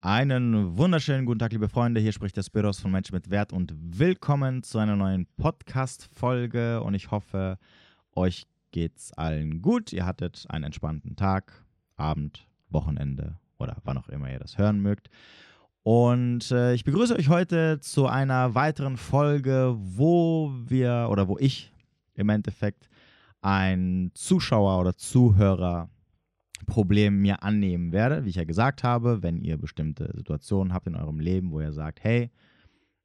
Einen wunderschönen guten Tag, liebe Freunde. Hier spricht der Spiros von Menschen mit Wert und willkommen zu einer neuen Podcast-Folge. Und ich hoffe, euch geht's allen gut. Ihr hattet einen entspannten Tag, Abend, Wochenende oder wann auch immer ihr das hören mögt. Und äh, ich begrüße euch heute zu einer weiteren Folge, wo wir oder wo ich im Endeffekt ein Zuschauer oder Zuhörer Problem mir annehmen werde. Wie ich ja gesagt habe, wenn ihr bestimmte Situationen habt in eurem Leben, wo ihr sagt, hey,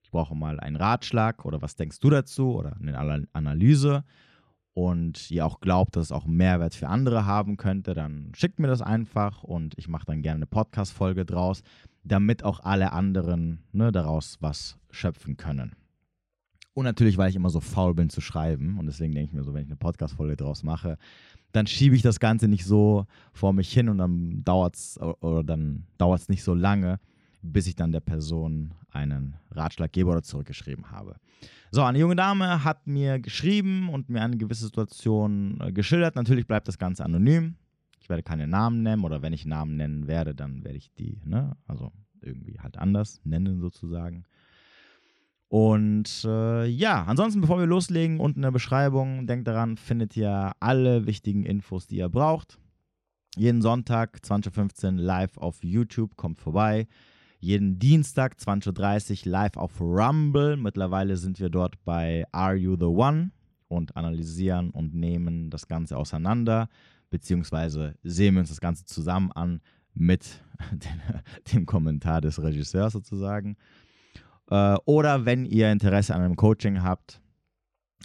ich brauche mal einen Ratschlag oder was denkst du dazu oder eine Analyse und ihr auch glaubt, dass es auch Mehrwert für andere haben könnte, dann schickt mir das einfach und ich mache dann gerne eine Podcast-Folge draus, damit auch alle anderen ne, daraus was schöpfen können. Und natürlich, weil ich immer so faul bin zu schreiben und deswegen denke ich mir so, wenn ich eine Podcast-Folge draus mache, dann schiebe ich das Ganze nicht so vor mich hin und dann dauert es oder dann dauert es nicht so lange, bis ich dann der Person einen Ratschlag gebe oder zurückgeschrieben habe. So, eine junge Dame hat mir geschrieben und mir eine gewisse Situation äh, geschildert. Natürlich bleibt das Ganze anonym. Ich werde keine Namen nennen oder wenn ich Namen nennen werde, dann werde ich die, ne, also irgendwie halt anders nennen sozusagen. Und äh, ja, ansonsten, bevor wir loslegen, unten in der Beschreibung, denkt daran, findet ihr alle wichtigen Infos, die ihr braucht. Jeden Sonntag 20.15 Uhr live auf YouTube, kommt vorbei. Jeden Dienstag 20.30 Uhr live auf Rumble. Mittlerweile sind wir dort bei Are You the One und analysieren und nehmen das Ganze auseinander, beziehungsweise sehen wir uns das Ganze zusammen an mit dem Kommentar des Regisseurs sozusagen. Äh, oder wenn ihr Interesse an einem Coaching habt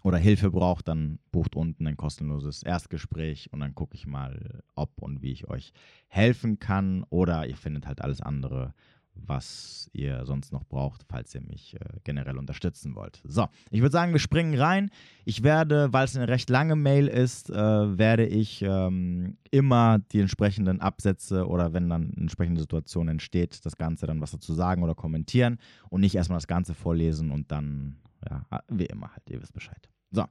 oder Hilfe braucht, dann bucht unten ein kostenloses Erstgespräch und dann gucke ich mal, ob und wie ich euch helfen kann. Oder ihr findet halt alles andere was ihr sonst noch braucht, falls ihr mich äh, generell unterstützen wollt. So, ich würde sagen, wir springen rein. Ich werde, weil es eine recht lange Mail ist, äh, werde ich ähm, immer die entsprechenden Absätze oder wenn dann eine entsprechende Situation entsteht, das Ganze dann was dazu sagen oder kommentieren und nicht erstmal das Ganze vorlesen und dann, ja, wie immer halt, ihr wisst Bescheid. So,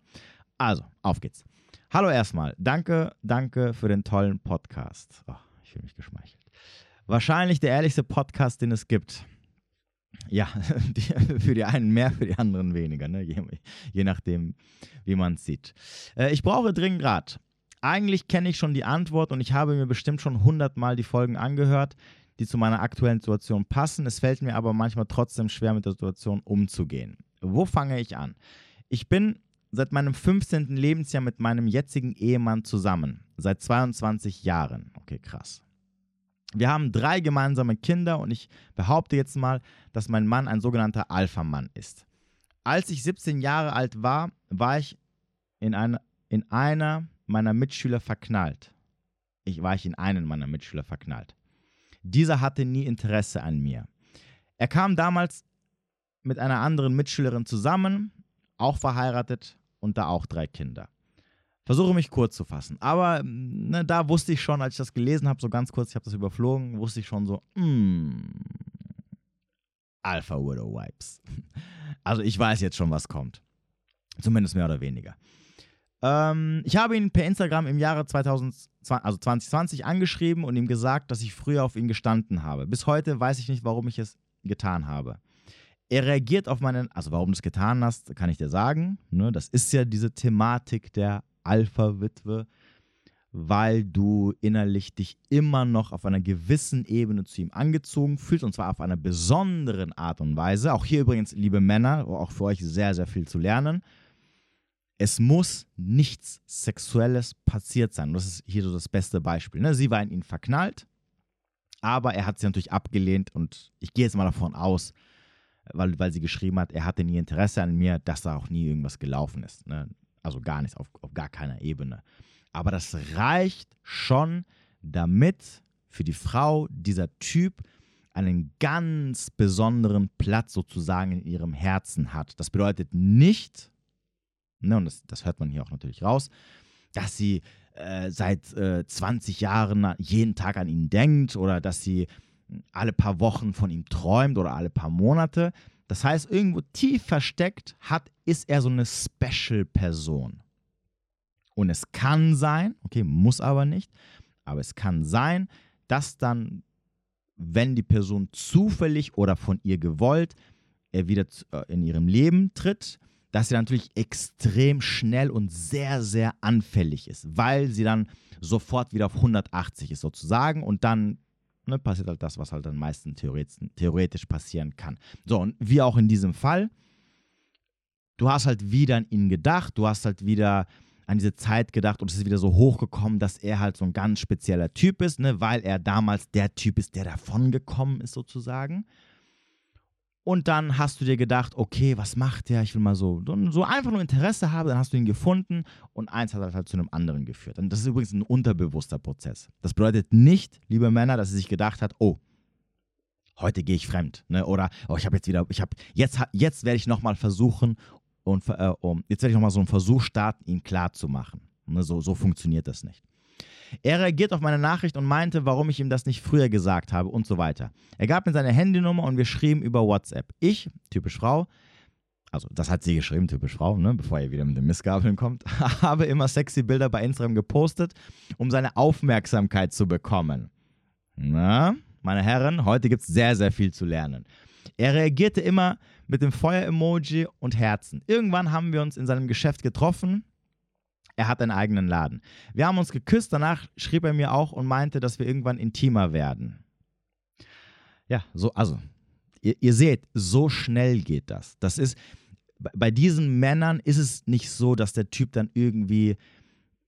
also, auf geht's. Hallo erstmal, danke, danke für den tollen Podcast. Oh, ich fühle mich geschmeichelt. Wahrscheinlich der ehrlichste Podcast, den es gibt. Ja, die, für die einen mehr, für die anderen weniger, ne? je, je nachdem, wie man es sieht. Äh, ich brauche dringend Rat. Eigentlich kenne ich schon die Antwort und ich habe mir bestimmt schon hundertmal die Folgen angehört, die zu meiner aktuellen Situation passen. Es fällt mir aber manchmal trotzdem schwer, mit der Situation umzugehen. Wo fange ich an? Ich bin seit meinem 15. Lebensjahr mit meinem jetzigen Ehemann zusammen. Seit 22 Jahren. Okay, krass. Wir haben drei gemeinsame Kinder und ich behaupte jetzt mal, dass mein Mann ein sogenannter Alpha-Mann ist. Als ich 17 Jahre alt war, war ich in, eine, in einer meiner Mitschüler verknallt. Ich war ich in einen meiner Mitschüler verknallt. Dieser hatte nie Interesse an mir. Er kam damals mit einer anderen Mitschülerin zusammen, auch verheiratet und da auch drei Kinder. Versuche mich kurz zu fassen. Aber ne, da wusste ich schon, als ich das gelesen habe, so ganz kurz, ich habe das überflogen, wusste ich schon so, mm, Alpha Widow Wipes. Also ich weiß jetzt schon, was kommt. Zumindest mehr oder weniger. Ähm, ich habe ihn per Instagram im Jahre 2020, also 2020 angeschrieben und ihm gesagt, dass ich früher auf ihn gestanden habe. Bis heute weiß ich nicht, warum ich es getan habe. Er reagiert auf meinen, also warum du es getan hast, kann ich dir sagen. Ne, das ist ja diese Thematik der Alpha-Witwe, weil du innerlich dich immer noch auf einer gewissen Ebene zu ihm angezogen fühlst und zwar auf einer besonderen Art und Weise. Auch hier übrigens, liebe Männer, auch für euch sehr, sehr viel zu lernen. Es muss nichts Sexuelles passiert sein. Das ist hier so das beste Beispiel. Ne? Sie war in ihn verknallt, aber er hat sie natürlich abgelehnt und ich gehe jetzt mal davon aus, weil, weil sie geschrieben hat, er hatte nie Interesse an mir, dass da auch nie irgendwas gelaufen ist. Ne? Also gar nichts, auf, auf gar keiner Ebene. Aber das reicht schon, damit für die Frau dieser Typ einen ganz besonderen Platz sozusagen in ihrem Herzen hat. Das bedeutet nicht, ne, und das, das hört man hier auch natürlich raus, dass sie äh, seit äh, 20 Jahren jeden Tag an ihn denkt oder dass sie alle paar Wochen von ihm träumt oder alle paar Monate. Das heißt, irgendwo tief versteckt hat, ist er so eine Special-Person. Und es kann sein, okay, muss aber nicht, aber es kann sein, dass dann wenn die Person zufällig oder von ihr gewollt äh, wieder äh, in ihrem Leben tritt, dass sie natürlich extrem schnell und sehr, sehr anfällig ist, weil sie dann sofort wieder auf 180 ist sozusagen und dann ne, passiert halt das, was halt am meisten theoretisch, theoretisch passieren kann. So, und wie auch in diesem Fall, du hast halt wieder an ihn gedacht, du hast halt wieder an diese Zeit gedacht und es ist wieder so hochgekommen, dass er halt so ein ganz spezieller Typ ist, ne, weil er damals der Typ ist, der davon gekommen ist sozusagen. Und dann hast du dir gedacht, okay, was macht der? Ich will mal so, so einfach nur Interesse haben, dann hast du ihn gefunden und eins hat halt zu einem anderen geführt. Und das ist übrigens ein unterbewusster Prozess. Das bedeutet nicht, liebe Männer, dass sie sich gedacht hat, oh, heute gehe ich fremd, ne? Oder oh, ich habe jetzt wieder, ich habe jetzt, jetzt werde ich nochmal versuchen und äh, um, jetzt werde ich nochmal so einen Versuch starten, ihn klar zu machen. Ne? So, so funktioniert das nicht. Er reagiert auf meine Nachricht und meinte, warum ich ihm das nicht früher gesagt habe und so weiter. Er gab mir seine Handynummer und wir schrieben über WhatsApp. Ich, typisch Frau, also das hat sie geschrieben, typisch Frau, ne, bevor er wieder mit den Missgabeln kommt, habe immer sexy Bilder bei Instagram gepostet, um seine Aufmerksamkeit zu bekommen. Na, meine Herren, heute gibt es sehr, sehr viel zu lernen. Er reagierte immer mit dem Feuer-Emoji und Herzen. Irgendwann haben wir uns in seinem Geschäft getroffen er hat einen eigenen Laden. Wir haben uns geküsst, danach schrieb er mir auch und meinte, dass wir irgendwann intimer werden. Ja, so, also, ihr, ihr seht, so schnell geht das. Das ist, bei diesen Männern ist es nicht so, dass der Typ dann irgendwie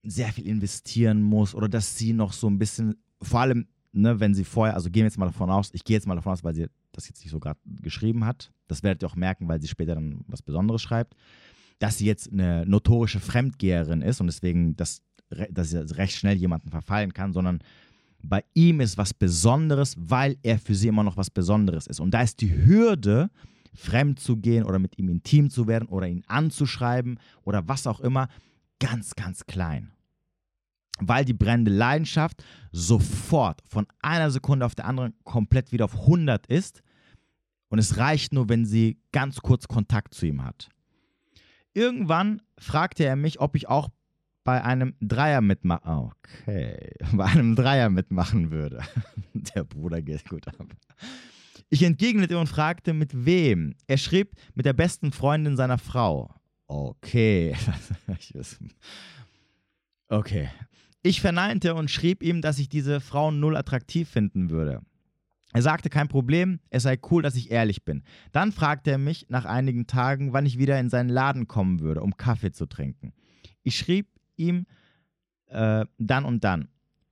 sehr viel investieren muss oder dass sie noch so ein bisschen, vor allem, ne, wenn sie vorher, also gehen wir jetzt mal davon aus, ich gehe jetzt mal davon aus, weil sie das jetzt nicht so gerade geschrieben hat. Das werdet ihr auch merken, weil sie später dann was Besonderes schreibt dass sie jetzt eine notorische Fremdgeherin ist und deswegen, dass, dass sie recht schnell jemanden verfallen kann, sondern bei ihm ist was Besonderes, weil er für sie immer noch was Besonderes ist. Und da ist die Hürde, fremd zu gehen oder mit ihm intim zu werden oder ihn anzuschreiben oder was auch immer, ganz, ganz klein. Weil die brennende Leidenschaft sofort von einer Sekunde auf der anderen komplett wieder auf 100 ist. Und es reicht nur, wenn sie ganz kurz Kontakt zu ihm hat. Irgendwann fragte er mich, ob ich auch bei einem Dreier mitmachen. Okay, bei einem Dreier mitmachen würde. Der Bruder geht gut ab. Ich entgegnete und fragte, mit wem. Er schrieb, mit der besten Freundin seiner Frau. Okay. okay. Ich verneinte und schrieb ihm, dass ich diese Frau null attraktiv finden würde. Er sagte kein Problem, es sei cool, dass ich ehrlich bin. Dann fragte er mich nach einigen Tagen, wann ich wieder in seinen Laden kommen würde, um Kaffee zu trinken. Ich schrieb ihm äh, dann und dann,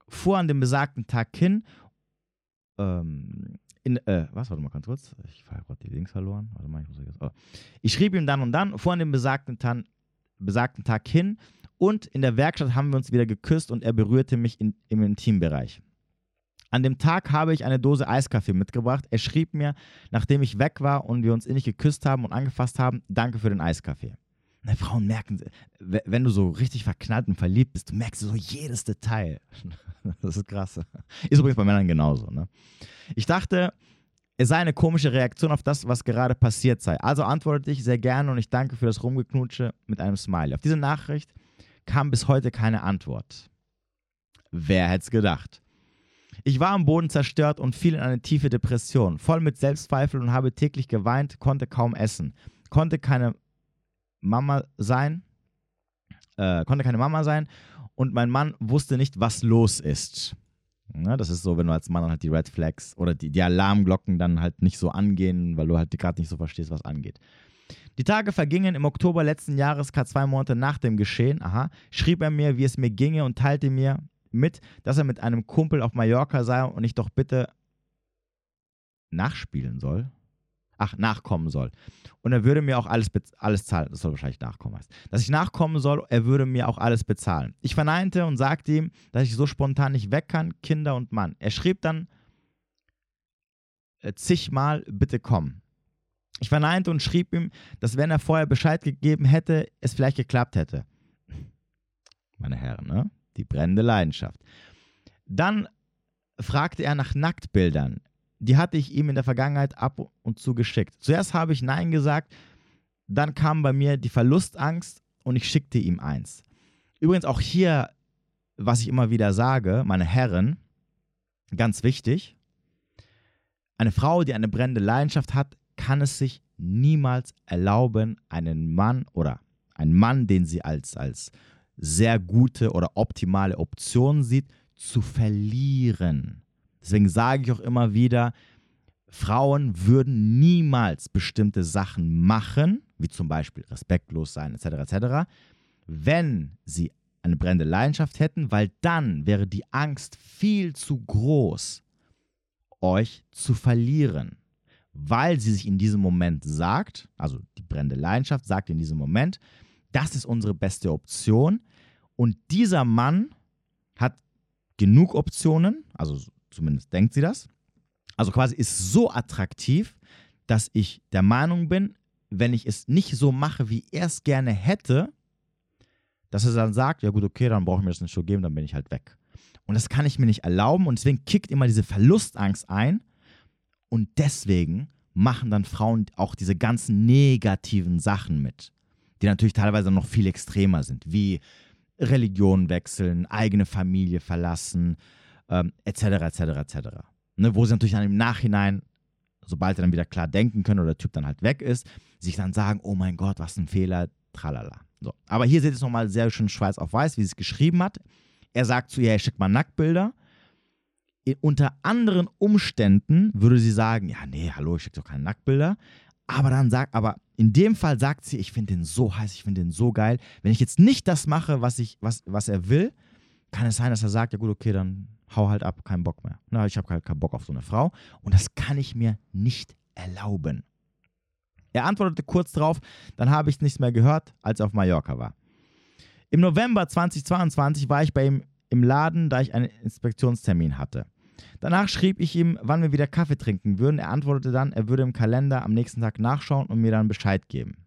fuhr an dem besagten Tag hin, ähm, in, äh, was, warte mal ganz kurz, ich habe gerade die Links verloren. Warte mal, ich, muss jetzt, oh. ich schrieb ihm dann und dann, fuhr an dem besagten, Tan besagten Tag hin und in der Werkstatt haben wir uns wieder geküsst und er berührte mich in, im Intimbereich. An dem Tag habe ich eine Dose Eiskaffee mitgebracht. Er schrieb mir, nachdem ich weg war und wir uns innig geküsst haben und angefasst haben, danke für den Eiskaffee. Ne, Frauen merken, wenn du so richtig verknallt und verliebt bist, du merkst so jedes Detail. Das ist krass. Ist übrigens bei Männern genauso. Ne? Ich dachte, es sei eine komische Reaktion auf das, was gerade passiert sei. Also antwortete ich sehr gerne und ich danke für das Rumgeknutsche mit einem Smiley. Auf diese Nachricht kam bis heute keine Antwort. Wer hätte es gedacht? Ich war am Boden zerstört und fiel in eine tiefe Depression, voll mit Selbstzweifel und habe täglich geweint, konnte kaum essen, konnte keine Mama sein, äh, konnte keine Mama sein und mein Mann wusste nicht, was los ist. Ja, das ist so, wenn du als Mann halt die Red Flags oder die, die Alarmglocken dann halt nicht so angehen, weil du halt gerade nicht so verstehst, was angeht. Die Tage vergingen im Oktober letzten Jahres, zwei Monate nach dem Geschehen, aha, schrieb er mir, wie es mir ginge und teilte mir, mit, dass er mit einem Kumpel auf Mallorca sei und ich doch bitte nachspielen soll. Ach, nachkommen soll. Und er würde mir auch alles, alles zahlen. Das soll wahrscheinlich nachkommen heißt. Dass ich nachkommen soll, er würde mir auch alles bezahlen. Ich verneinte und sagte ihm, dass ich so spontan nicht weg kann, Kinder und Mann. Er schrieb dann äh, zigmal, bitte komm. Ich verneinte und schrieb ihm, dass wenn er vorher Bescheid gegeben hätte, es vielleicht geklappt hätte. Meine Herren, ne? Die brennende Leidenschaft. Dann fragte er nach Nacktbildern. Die hatte ich ihm in der Vergangenheit ab und zu geschickt. Zuerst habe ich Nein gesagt, dann kam bei mir die Verlustangst und ich schickte ihm eins. Übrigens auch hier, was ich immer wieder sage, meine Herren, ganz wichtig, Eine Frau, die eine brennende Leidenschaft hat, kann es sich niemals erlauben, einen Mann oder einen Mann, den sie als, als sehr gute oder optimale Option sieht, zu verlieren. Deswegen sage ich auch immer wieder, Frauen würden niemals bestimmte Sachen machen, wie zum Beispiel respektlos sein, etc., etc., wenn sie eine brennende Leidenschaft hätten, weil dann wäre die Angst viel zu groß, euch zu verlieren. Weil sie sich in diesem Moment sagt, also die brennende Leidenschaft sagt in diesem Moment, das ist unsere beste Option. Und dieser Mann hat genug Optionen, also zumindest denkt sie das. Also quasi ist so attraktiv, dass ich der Meinung bin, wenn ich es nicht so mache, wie er es gerne hätte, dass er dann sagt, ja gut, okay, dann brauche ich mir das nicht so geben, dann bin ich halt weg. Und das kann ich mir nicht erlauben und deswegen kickt immer diese Verlustangst ein und deswegen machen dann Frauen auch diese ganzen negativen Sachen mit, die natürlich teilweise noch viel extremer sind, wie Religion wechseln, eigene Familie verlassen, etc., etc., etc. Wo sie natürlich dann im Nachhinein, sobald sie dann wieder klar denken können oder der Typ dann halt weg ist, sich dann sagen, oh mein Gott, was ein Fehler, tralala. So. Aber hier seht ihr es nochmal sehr schön schwarz auf weiß, wie sie es geschrieben hat. Er sagt zu ihr, hey, schick mal Nacktbilder. Unter anderen Umständen würde sie sagen, ja, nee, hallo, ich schicke doch keine Nacktbilder. Aber dann sagt, aber in dem Fall sagt sie, ich finde den so heiß, ich finde den so geil. Wenn ich jetzt nicht das mache, was, ich, was, was er will, kann es sein, dass er sagt, ja gut, okay, dann hau halt ab, keinen Bock mehr. Na, ich habe halt keinen Bock auf so eine Frau. Und das kann ich mir nicht erlauben. Er antwortete kurz darauf, dann habe ich nichts mehr gehört, als er auf Mallorca war. Im November 2022 war ich bei ihm im Laden, da ich einen Inspektionstermin hatte. Danach schrieb ich ihm, wann wir wieder Kaffee trinken würden. Er antwortete dann, er würde im Kalender am nächsten Tag nachschauen und mir dann Bescheid geben.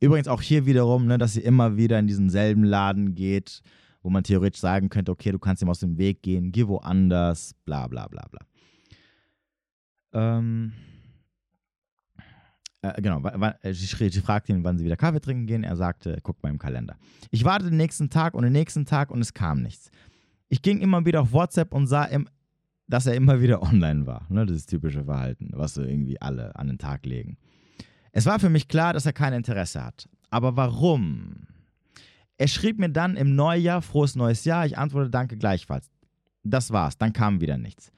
Übrigens auch hier wiederum, ne, dass sie immer wieder in diesen selben Laden geht, wo man theoretisch sagen könnte, okay, du kannst ihm aus dem Weg gehen, geh woanders, bla bla bla bla. Ähm, äh, genau, äh, sie, sie fragte ihn, wann sie wieder Kaffee trinken gehen. Er sagte, guck mal im Kalender. Ich wartete den nächsten Tag und den nächsten Tag und es kam nichts. Ich ging immer wieder auf WhatsApp und sah, im, dass er immer wieder online war. Ne, das typische Verhalten, was so irgendwie alle an den Tag legen. Es war für mich klar, dass er kein Interesse hat. Aber warum? Er schrieb mir dann im Neujahr, frohes neues Jahr. Ich antwortete, danke gleichfalls. Das war's, dann kam wieder nichts.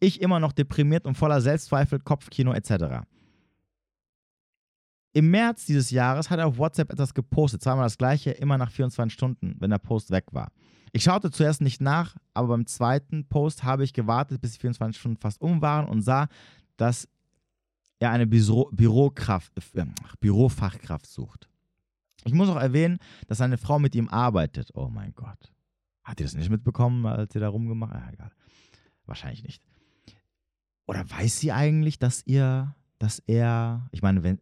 Ich immer noch deprimiert und voller Selbstzweifel, Kopfkino etc. Im März dieses Jahres hat er auf WhatsApp etwas gepostet, zweimal das gleiche, immer nach 24 Stunden, wenn der Post weg war. Ich schaute zuerst nicht nach, aber beim zweiten Post habe ich gewartet, bis die 24 Stunden fast um waren und sah, dass er eine Büro Bürokraft, äh, Bürofachkraft sucht. Ich muss auch erwähnen, dass seine Frau mit ihm arbeitet. Oh mein Gott. Hat ihr das nicht mitbekommen, als sie da rumgemacht hat? Ja, egal. Wahrscheinlich nicht. Oder weiß sie eigentlich, dass ihr, dass er, ich meine, wenn,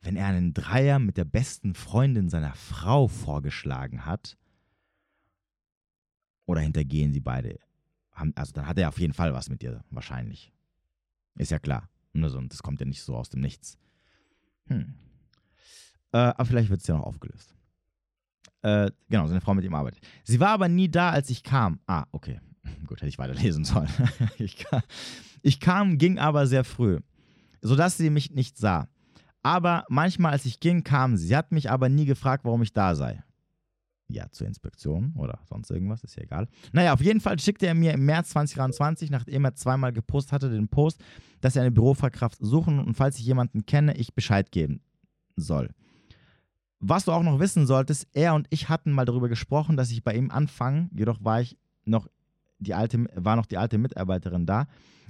wenn er einen Dreier mit der besten Freundin seiner Frau vorgeschlagen hat, oder hintergehen sie beide, also dann hat er auf jeden Fall was mit dir, wahrscheinlich. Ist ja klar. Und das kommt ja nicht so aus dem Nichts. Hm. Äh, aber vielleicht wird es ja noch aufgelöst. Äh, genau, seine Frau mit ihm arbeitet. Sie war aber nie da, als ich kam. Ah, okay. Gut, hätte ich weiterlesen sollen. ich, kam, ich kam, ging aber sehr früh, sodass sie mich nicht sah. Aber manchmal, als ich ging, kam sie. Sie hat mich aber nie gefragt, warum ich da sei. Ja, zur Inspektion oder sonst irgendwas, ist ja egal. Naja, auf jeden Fall schickte er mir im März 2023, nachdem er zweimal gepostet hatte, den Post, dass er eine Bürofachkraft suchen und falls ich jemanden kenne, ich Bescheid geben soll. Was du auch noch wissen solltest, er und ich hatten mal darüber gesprochen, dass ich bei ihm anfange, jedoch war ich noch die alte, war noch die alte Mitarbeiterin da.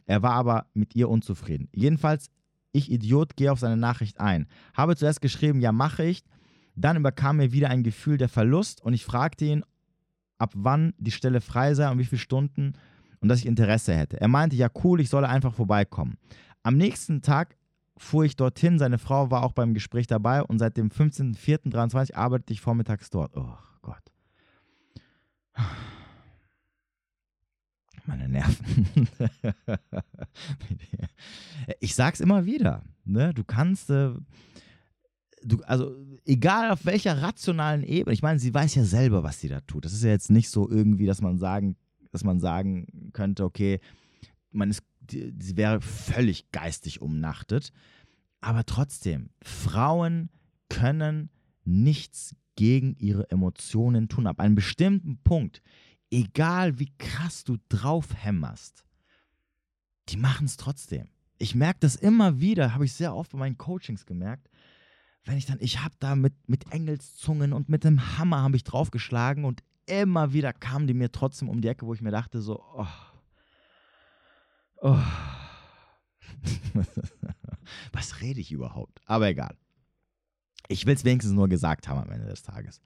Er war aber mit ihr unzufrieden. Jedenfalls ich Idiot gehe auf seine Nachricht ein. Habe zuerst geschrieben, ja, mache ich. Dann überkam mir wieder ein Gefühl der Verlust und ich fragte ihn, ab wann die Stelle frei sei und wie viele Stunden und dass ich Interesse hätte. Er meinte, ja, cool, ich solle einfach vorbeikommen. Am nächsten Tag fuhr ich dorthin. Seine Frau war auch beim Gespräch dabei und seit dem 15.04.23 arbeitete ich vormittags dort. Oh Gott meine Nerven. ich sag's immer wieder. Ne? Du kannst, äh, du, also egal auf welcher rationalen Ebene, ich meine, sie weiß ja selber, was sie da tut. Das ist ja jetzt nicht so irgendwie, dass man sagen, dass man sagen könnte, okay, man ist sie wäre völlig geistig umnachtet. Aber trotzdem, Frauen können nichts gegen ihre Emotionen tun. Ab einem bestimmten Punkt, egal wie krass du draufhämmerst, die machen es trotzdem. Ich merke das immer wieder, habe ich sehr oft bei meinen Coachings gemerkt. Wenn ich dann, ich habe da mit, mit Engelszungen und mit dem Hammer habe ich draufgeschlagen und immer wieder kamen die mir trotzdem um die Ecke, wo ich mir dachte so, oh, oh. was rede ich überhaupt? Aber egal. Ich will es wenigstens nur gesagt haben am Ende des Tages.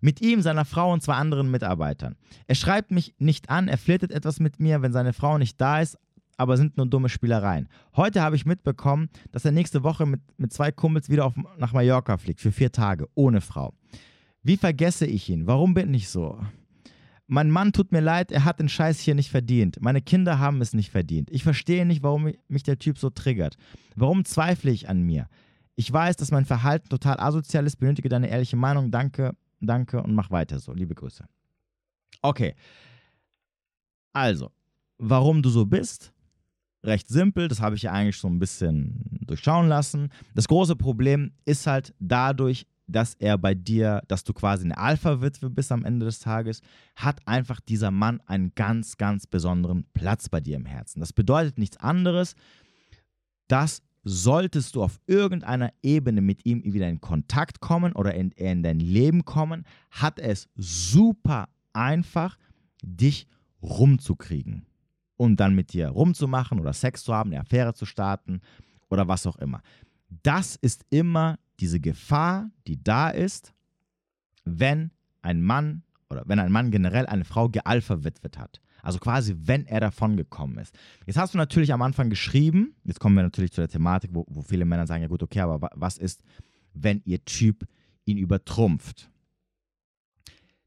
Mit ihm, seiner Frau und zwei anderen Mitarbeitern. Er schreibt mich nicht an, er flirtet etwas mit mir, wenn seine Frau nicht da ist, aber sind nur dumme Spielereien. Heute habe ich mitbekommen, dass er nächste Woche mit, mit zwei Kumpels wieder auf, nach Mallorca fliegt, für vier Tage, ohne Frau. Wie vergesse ich ihn? Warum bin ich so? Mein Mann tut mir leid, er hat den Scheiß hier nicht verdient. Meine Kinder haben es nicht verdient. Ich verstehe nicht, warum mich der Typ so triggert. Warum zweifle ich an mir? Ich weiß, dass mein Verhalten total asozial ist, benötige deine ehrliche Meinung. Danke, danke und mach weiter so. Liebe Grüße. Okay. Also, warum du so bist? Recht simpel, das habe ich ja eigentlich so ein bisschen durchschauen lassen. Das große Problem ist halt dadurch, dass er bei dir, dass du quasi eine Alpha-Witwe bist am Ende des Tages, hat einfach dieser Mann einen ganz, ganz besonderen Platz bei dir im Herzen. Das bedeutet nichts anderes, dass solltest du auf irgendeiner Ebene mit ihm wieder in Kontakt kommen oder in, in dein Leben kommen, hat es super einfach, dich rumzukriegen und dann mit dir rumzumachen oder Sex zu haben, eine Affäre zu starten oder was auch immer. Das ist immer diese Gefahr, die da ist, wenn ein Mann oder wenn ein Mann generell eine Frau gealverwitwet hat. Also quasi, wenn er davon gekommen ist. Jetzt hast du natürlich am Anfang geschrieben, jetzt kommen wir natürlich zu der Thematik, wo, wo viele Männer sagen, ja gut, okay, aber was ist, wenn ihr Typ ihn übertrumpft?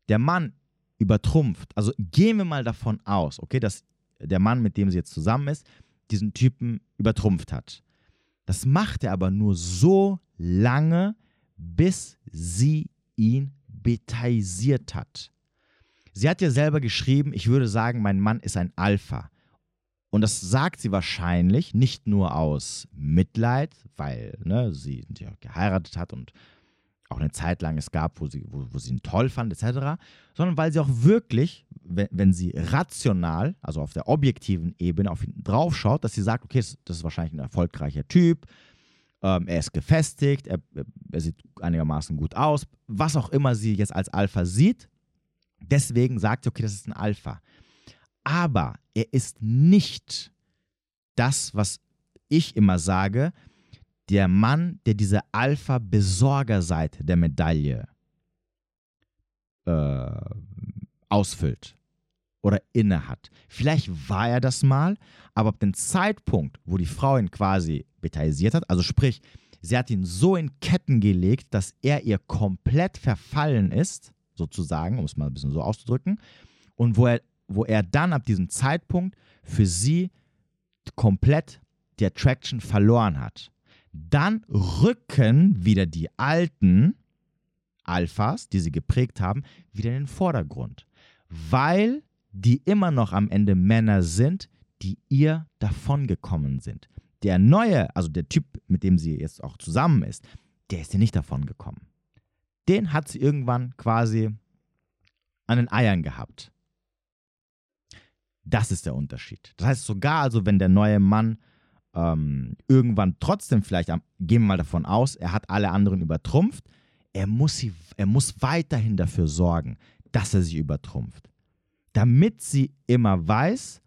Der Mann übertrumpft, also gehen wir mal davon aus, okay, dass der Mann, mit dem sie jetzt zusammen ist, diesen Typen übertrumpft hat. Das macht er aber nur so lange, bis sie ihn betaisiert hat. Sie hat ja selber geschrieben, ich würde sagen, mein Mann ist ein Alpha. Und das sagt sie wahrscheinlich nicht nur aus Mitleid, weil ne, sie ja geheiratet hat und auch eine Zeit lang es gab, wo sie, wo, wo sie ihn toll fand, etc., sondern weil sie auch wirklich, wenn, wenn sie rational, also auf der objektiven Ebene auf ihn draufschaut, dass sie sagt, okay, das, das ist wahrscheinlich ein erfolgreicher Typ, ähm, er ist gefestigt, er, er sieht einigermaßen gut aus, was auch immer sie jetzt als Alpha sieht, deswegen sagt sie, okay, das ist ein Alpha. Aber er ist nicht das, was ich immer sage, der Mann, der diese Alpha-Besorgerseite der Medaille äh, ausfüllt oder innehat. Vielleicht war er das mal, aber ab dem Zeitpunkt, wo die Frau ihn quasi betaisiert hat, also sprich, sie hat ihn so in Ketten gelegt, dass er ihr komplett verfallen ist, sozusagen, um es mal ein bisschen so auszudrücken, und wo er, wo er dann ab diesem Zeitpunkt für sie komplett die Attraction verloren hat dann rücken wieder die alten Alphas, die sie geprägt haben, wieder in den Vordergrund, weil die immer noch am Ende Männer sind, die ihr davongekommen sind. Der neue, also der Typ, mit dem sie jetzt auch zusammen ist, der ist ihr nicht davongekommen. Den hat sie irgendwann quasi an den Eiern gehabt. Das ist der Unterschied. Das heißt sogar, also wenn der neue Mann ähm, irgendwann trotzdem vielleicht, gehen wir mal davon aus, er hat alle anderen übertrumpft, er muss, sie, er muss weiterhin dafür sorgen, dass er sie übertrumpft. Damit sie immer weiß,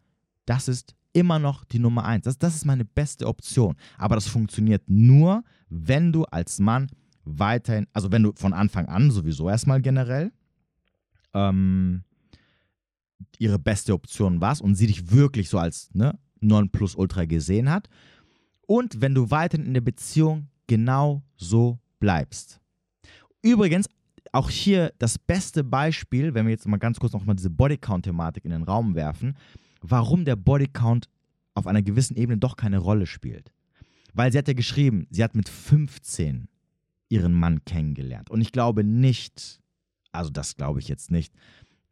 das ist immer noch die Nummer eins. Das, das ist meine beste Option. Aber das funktioniert nur, wenn du als Mann weiterhin, also wenn du von Anfang an sowieso erstmal generell ähm, ihre beste Option warst und sie dich wirklich so als ne, Nonplusultra gesehen hat. Und wenn du weiterhin in der Beziehung genau so bleibst. Übrigens, auch hier das beste Beispiel, wenn wir jetzt mal ganz kurz nochmal diese Bodycount-Thematik in den Raum werfen, warum der Bodycount auf einer gewissen Ebene doch keine Rolle spielt. Weil sie hat ja geschrieben, sie hat mit 15 ihren Mann kennengelernt. Und ich glaube nicht, also das glaube ich jetzt nicht,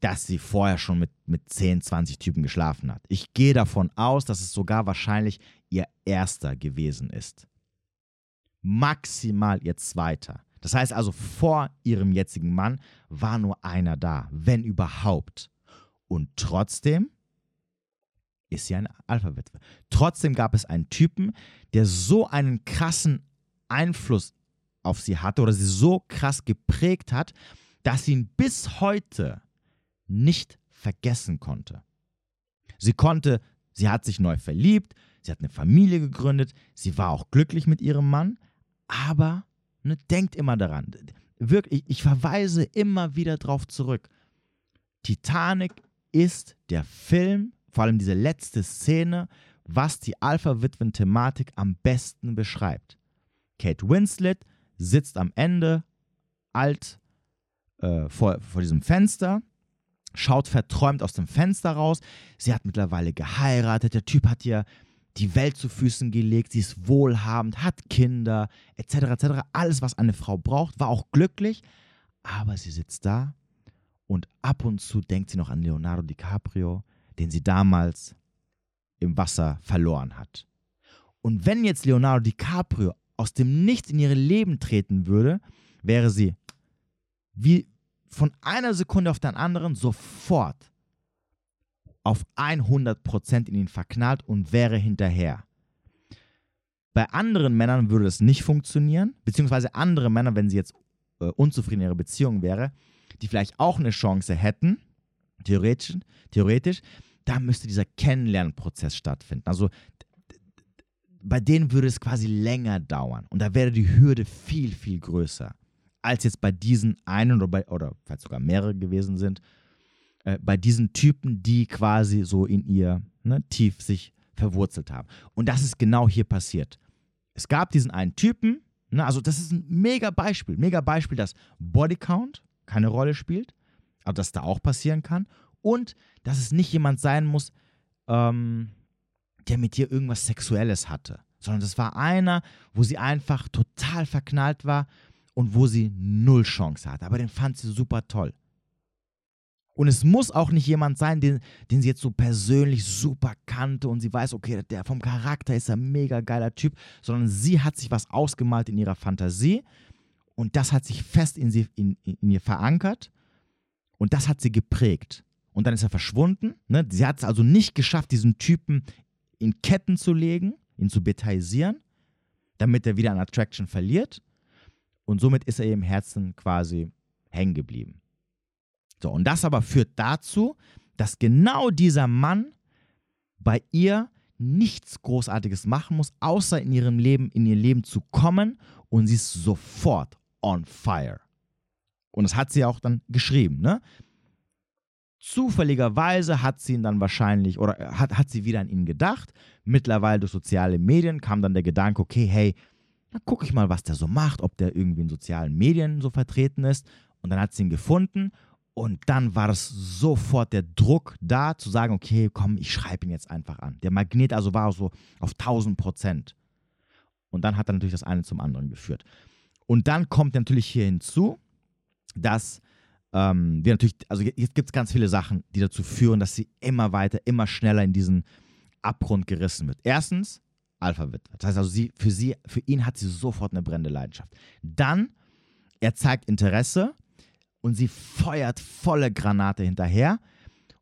dass sie vorher schon mit, mit 10, 20 Typen geschlafen hat. Ich gehe davon aus, dass es sogar wahrscheinlich ihr erster gewesen ist. Maximal ihr zweiter. Das heißt also, vor ihrem jetzigen Mann war nur einer da, wenn überhaupt. Und trotzdem ist sie eine Alpha-Witwe. Trotzdem gab es einen Typen, der so einen krassen Einfluss auf sie hatte oder sie so krass geprägt hat, dass sie ihn bis heute nicht vergessen konnte. Sie konnte, sie hat sich neu verliebt, sie hat eine Familie gegründet, sie war auch glücklich mit ihrem Mann, aber ne, denkt immer daran, wirklich, ich verweise immer wieder darauf zurück. Titanic ist der Film, vor allem diese letzte Szene, was die Alpha-Witwen-Thematik am besten beschreibt. Kate Winslet sitzt am Ende alt äh, vor, vor diesem Fenster, schaut verträumt aus dem Fenster raus. Sie hat mittlerweile geheiratet, der Typ hat ihr die Welt zu Füßen gelegt, sie ist wohlhabend, hat Kinder, etc., etc. Alles, was eine Frau braucht, war auch glücklich, aber sie sitzt da und ab und zu denkt sie noch an Leonardo DiCaprio, den sie damals im Wasser verloren hat. Und wenn jetzt Leonardo DiCaprio aus dem Nichts in ihr Leben treten würde, wäre sie wie von einer Sekunde auf den anderen sofort auf 100% in ihn verknallt und wäre hinterher. Bei anderen Männern würde das nicht funktionieren, beziehungsweise andere Männer, wenn sie jetzt äh, unzufrieden in ihrer Beziehung wäre, die vielleicht auch eine Chance hätten, theoretisch, theoretisch, da müsste dieser Kennenlernprozess stattfinden. Also bei denen würde es quasi länger dauern und da wäre die Hürde viel, viel größer als jetzt bei diesen einen oder, bei, oder falls sogar mehrere gewesen sind, äh, bei diesen Typen, die quasi so in ihr ne, tief sich verwurzelt haben. Und das ist genau hier passiert. Es gab diesen einen Typen, ne, also das ist ein mega Beispiel, mega Beispiel, dass Bodycount keine Rolle spielt, aber dass da auch passieren kann und dass es nicht jemand sein muss, ähm, der mit dir irgendwas Sexuelles hatte, sondern das war einer, wo sie einfach total verknallt war und wo sie null Chance hatte. Aber den fand sie super toll. Und es muss auch nicht jemand sein, den, den sie jetzt so persönlich super kannte und sie weiß, okay, der vom Charakter ist ein mega geiler Typ, sondern sie hat sich was ausgemalt in ihrer Fantasie und das hat sich fest in, sie, in, in ihr verankert und das hat sie geprägt. Und dann ist er verschwunden. Ne? Sie hat es also nicht geschafft, diesen Typen in Ketten zu legen, ihn zu betaisieren, damit er wieder an Attraction verliert. Und somit ist er im Herzen quasi hängen geblieben. So, und das aber führt dazu, dass genau dieser Mann bei ihr nichts Großartiges machen muss, außer in ihrem Leben, in ihr Leben zu kommen und sie ist sofort on fire. Und das hat sie auch dann geschrieben, ne? Zufälligerweise hat sie ihn dann wahrscheinlich oder hat, hat sie wieder an ihn gedacht. Mittlerweile durch soziale Medien kam dann der Gedanke, okay, hey, dann gucke ich mal, was der so macht, ob der irgendwie in sozialen Medien so vertreten ist. Und dann hat sie ihn gefunden und dann war es sofort der Druck da, zu sagen, okay, komm, ich schreibe ihn jetzt einfach an. Der Magnet also war so auf 1000 Prozent. Und dann hat er natürlich das eine zum anderen geführt. Und dann kommt natürlich hier hinzu, dass ähm, wir natürlich, also jetzt gibt es ganz viele Sachen, die dazu führen, dass sie immer weiter, immer schneller in diesen Abgrund gerissen wird. Erstens, Alpha-Witwe. Das heißt also, sie, für, sie, für ihn hat sie sofort eine brennende Leidenschaft. Dann, er zeigt Interesse und sie feuert volle Granate hinterher.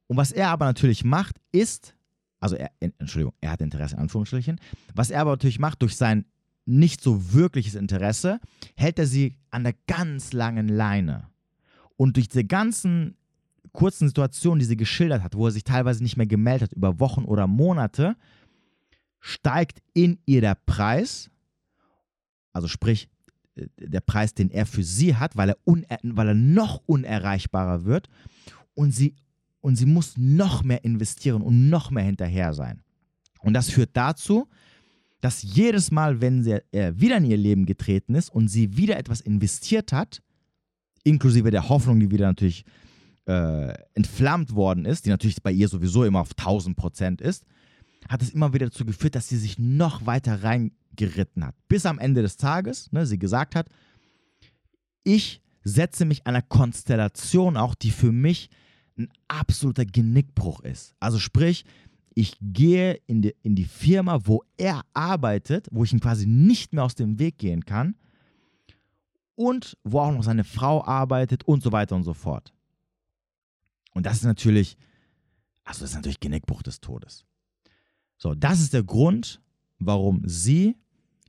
Und was er aber natürlich macht, ist, also er, Entschuldigung, er hat Interesse in Anführungsstrichen, was er aber natürlich macht, durch sein nicht so wirkliches Interesse, hält er sie an der ganz langen Leine. Und durch diese ganzen kurzen Situationen, die sie geschildert hat, wo er sich teilweise nicht mehr gemeldet hat, über Wochen oder Monate, steigt in ihr der Preis, also sprich äh, der Preis, den er für sie hat, weil er, weil er noch unerreichbarer wird und sie, und sie muss noch mehr investieren und noch mehr hinterher sein. Und das führt dazu, dass jedes Mal, wenn sie, er wieder in ihr Leben getreten ist und sie wieder etwas investiert hat, inklusive der Hoffnung, die wieder natürlich äh, entflammt worden ist, die natürlich bei ihr sowieso immer auf 1000 Prozent ist, hat es immer wieder dazu geführt, dass sie sich noch weiter reingeritten hat. Bis am Ende des Tages, ne, sie gesagt hat, ich setze mich einer Konstellation auch, die für mich ein absoluter Genickbruch ist. Also sprich, ich gehe in die, in die Firma, wo er arbeitet, wo ich ihm quasi nicht mehr aus dem Weg gehen kann und wo auch noch seine Frau arbeitet und so weiter und so fort. Und das ist natürlich, also das ist natürlich Genickbruch des Todes. So, das ist der Grund, warum sie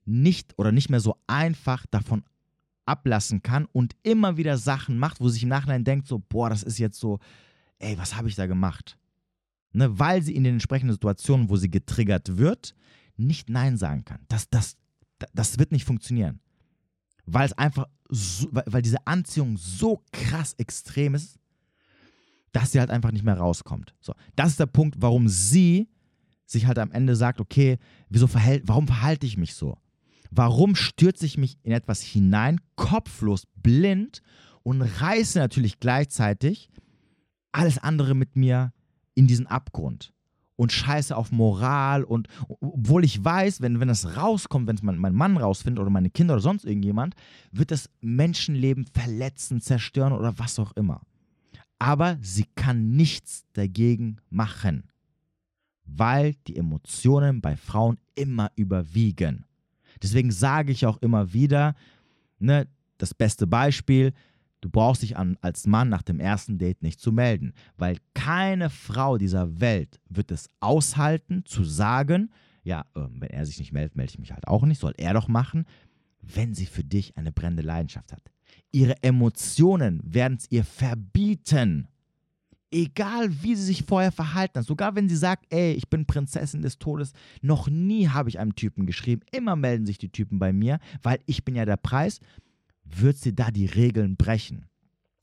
nicht oder nicht mehr so einfach davon ablassen kann und immer wieder Sachen macht, wo sie sich im Nachhinein denkt, so, boah, das ist jetzt so, ey, was habe ich da gemacht? Ne, weil sie in den entsprechenden Situationen, wo sie getriggert wird, nicht Nein sagen kann. Das, das, das wird nicht funktionieren. Weil es einfach, so, weil diese Anziehung so krass extrem ist, dass sie halt einfach nicht mehr rauskommt. So, das ist der Punkt, warum sie sich halt am Ende sagt, okay, wieso verhält, warum verhalte ich mich so? Warum stürze ich mich in etwas hinein, kopflos, blind und reiße natürlich gleichzeitig alles andere mit mir in diesen Abgrund und scheiße auf Moral und obwohl ich weiß, wenn, wenn das rauskommt, wenn es mein, mein Mann rausfindet oder meine Kinder oder sonst irgendjemand, wird das Menschenleben verletzen, zerstören oder was auch immer. Aber sie kann nichts dagegen machen, weil die Emotionen bei Frauen immer überwiegen. Deswegen sage ich auch immer wieder, ne, das beste Beispiel, Du brauchst dich an, als Mann nach dem ersten Date nicht zu melden, weil keine Frau dieser Welt wird es aushalten, zu sagen, ja, äh, wenn er sich nicht meldet, melde ich mich halt auch nicht, soll er doch machen, wenn sie für dich eine brennende Leidenschaft hat. Ihre Emotionen werden es ihr verbieten. Egal wie sie sich vorher verhalten hat, sogar wenn sie sagt, ey, ich bin Prinzessin des Todes, noch nie habe ich einem Typen geschrieben, immer melden sich die Typen bei mir, weil ich bin ja der Preis wird sie da die Regeln brechen.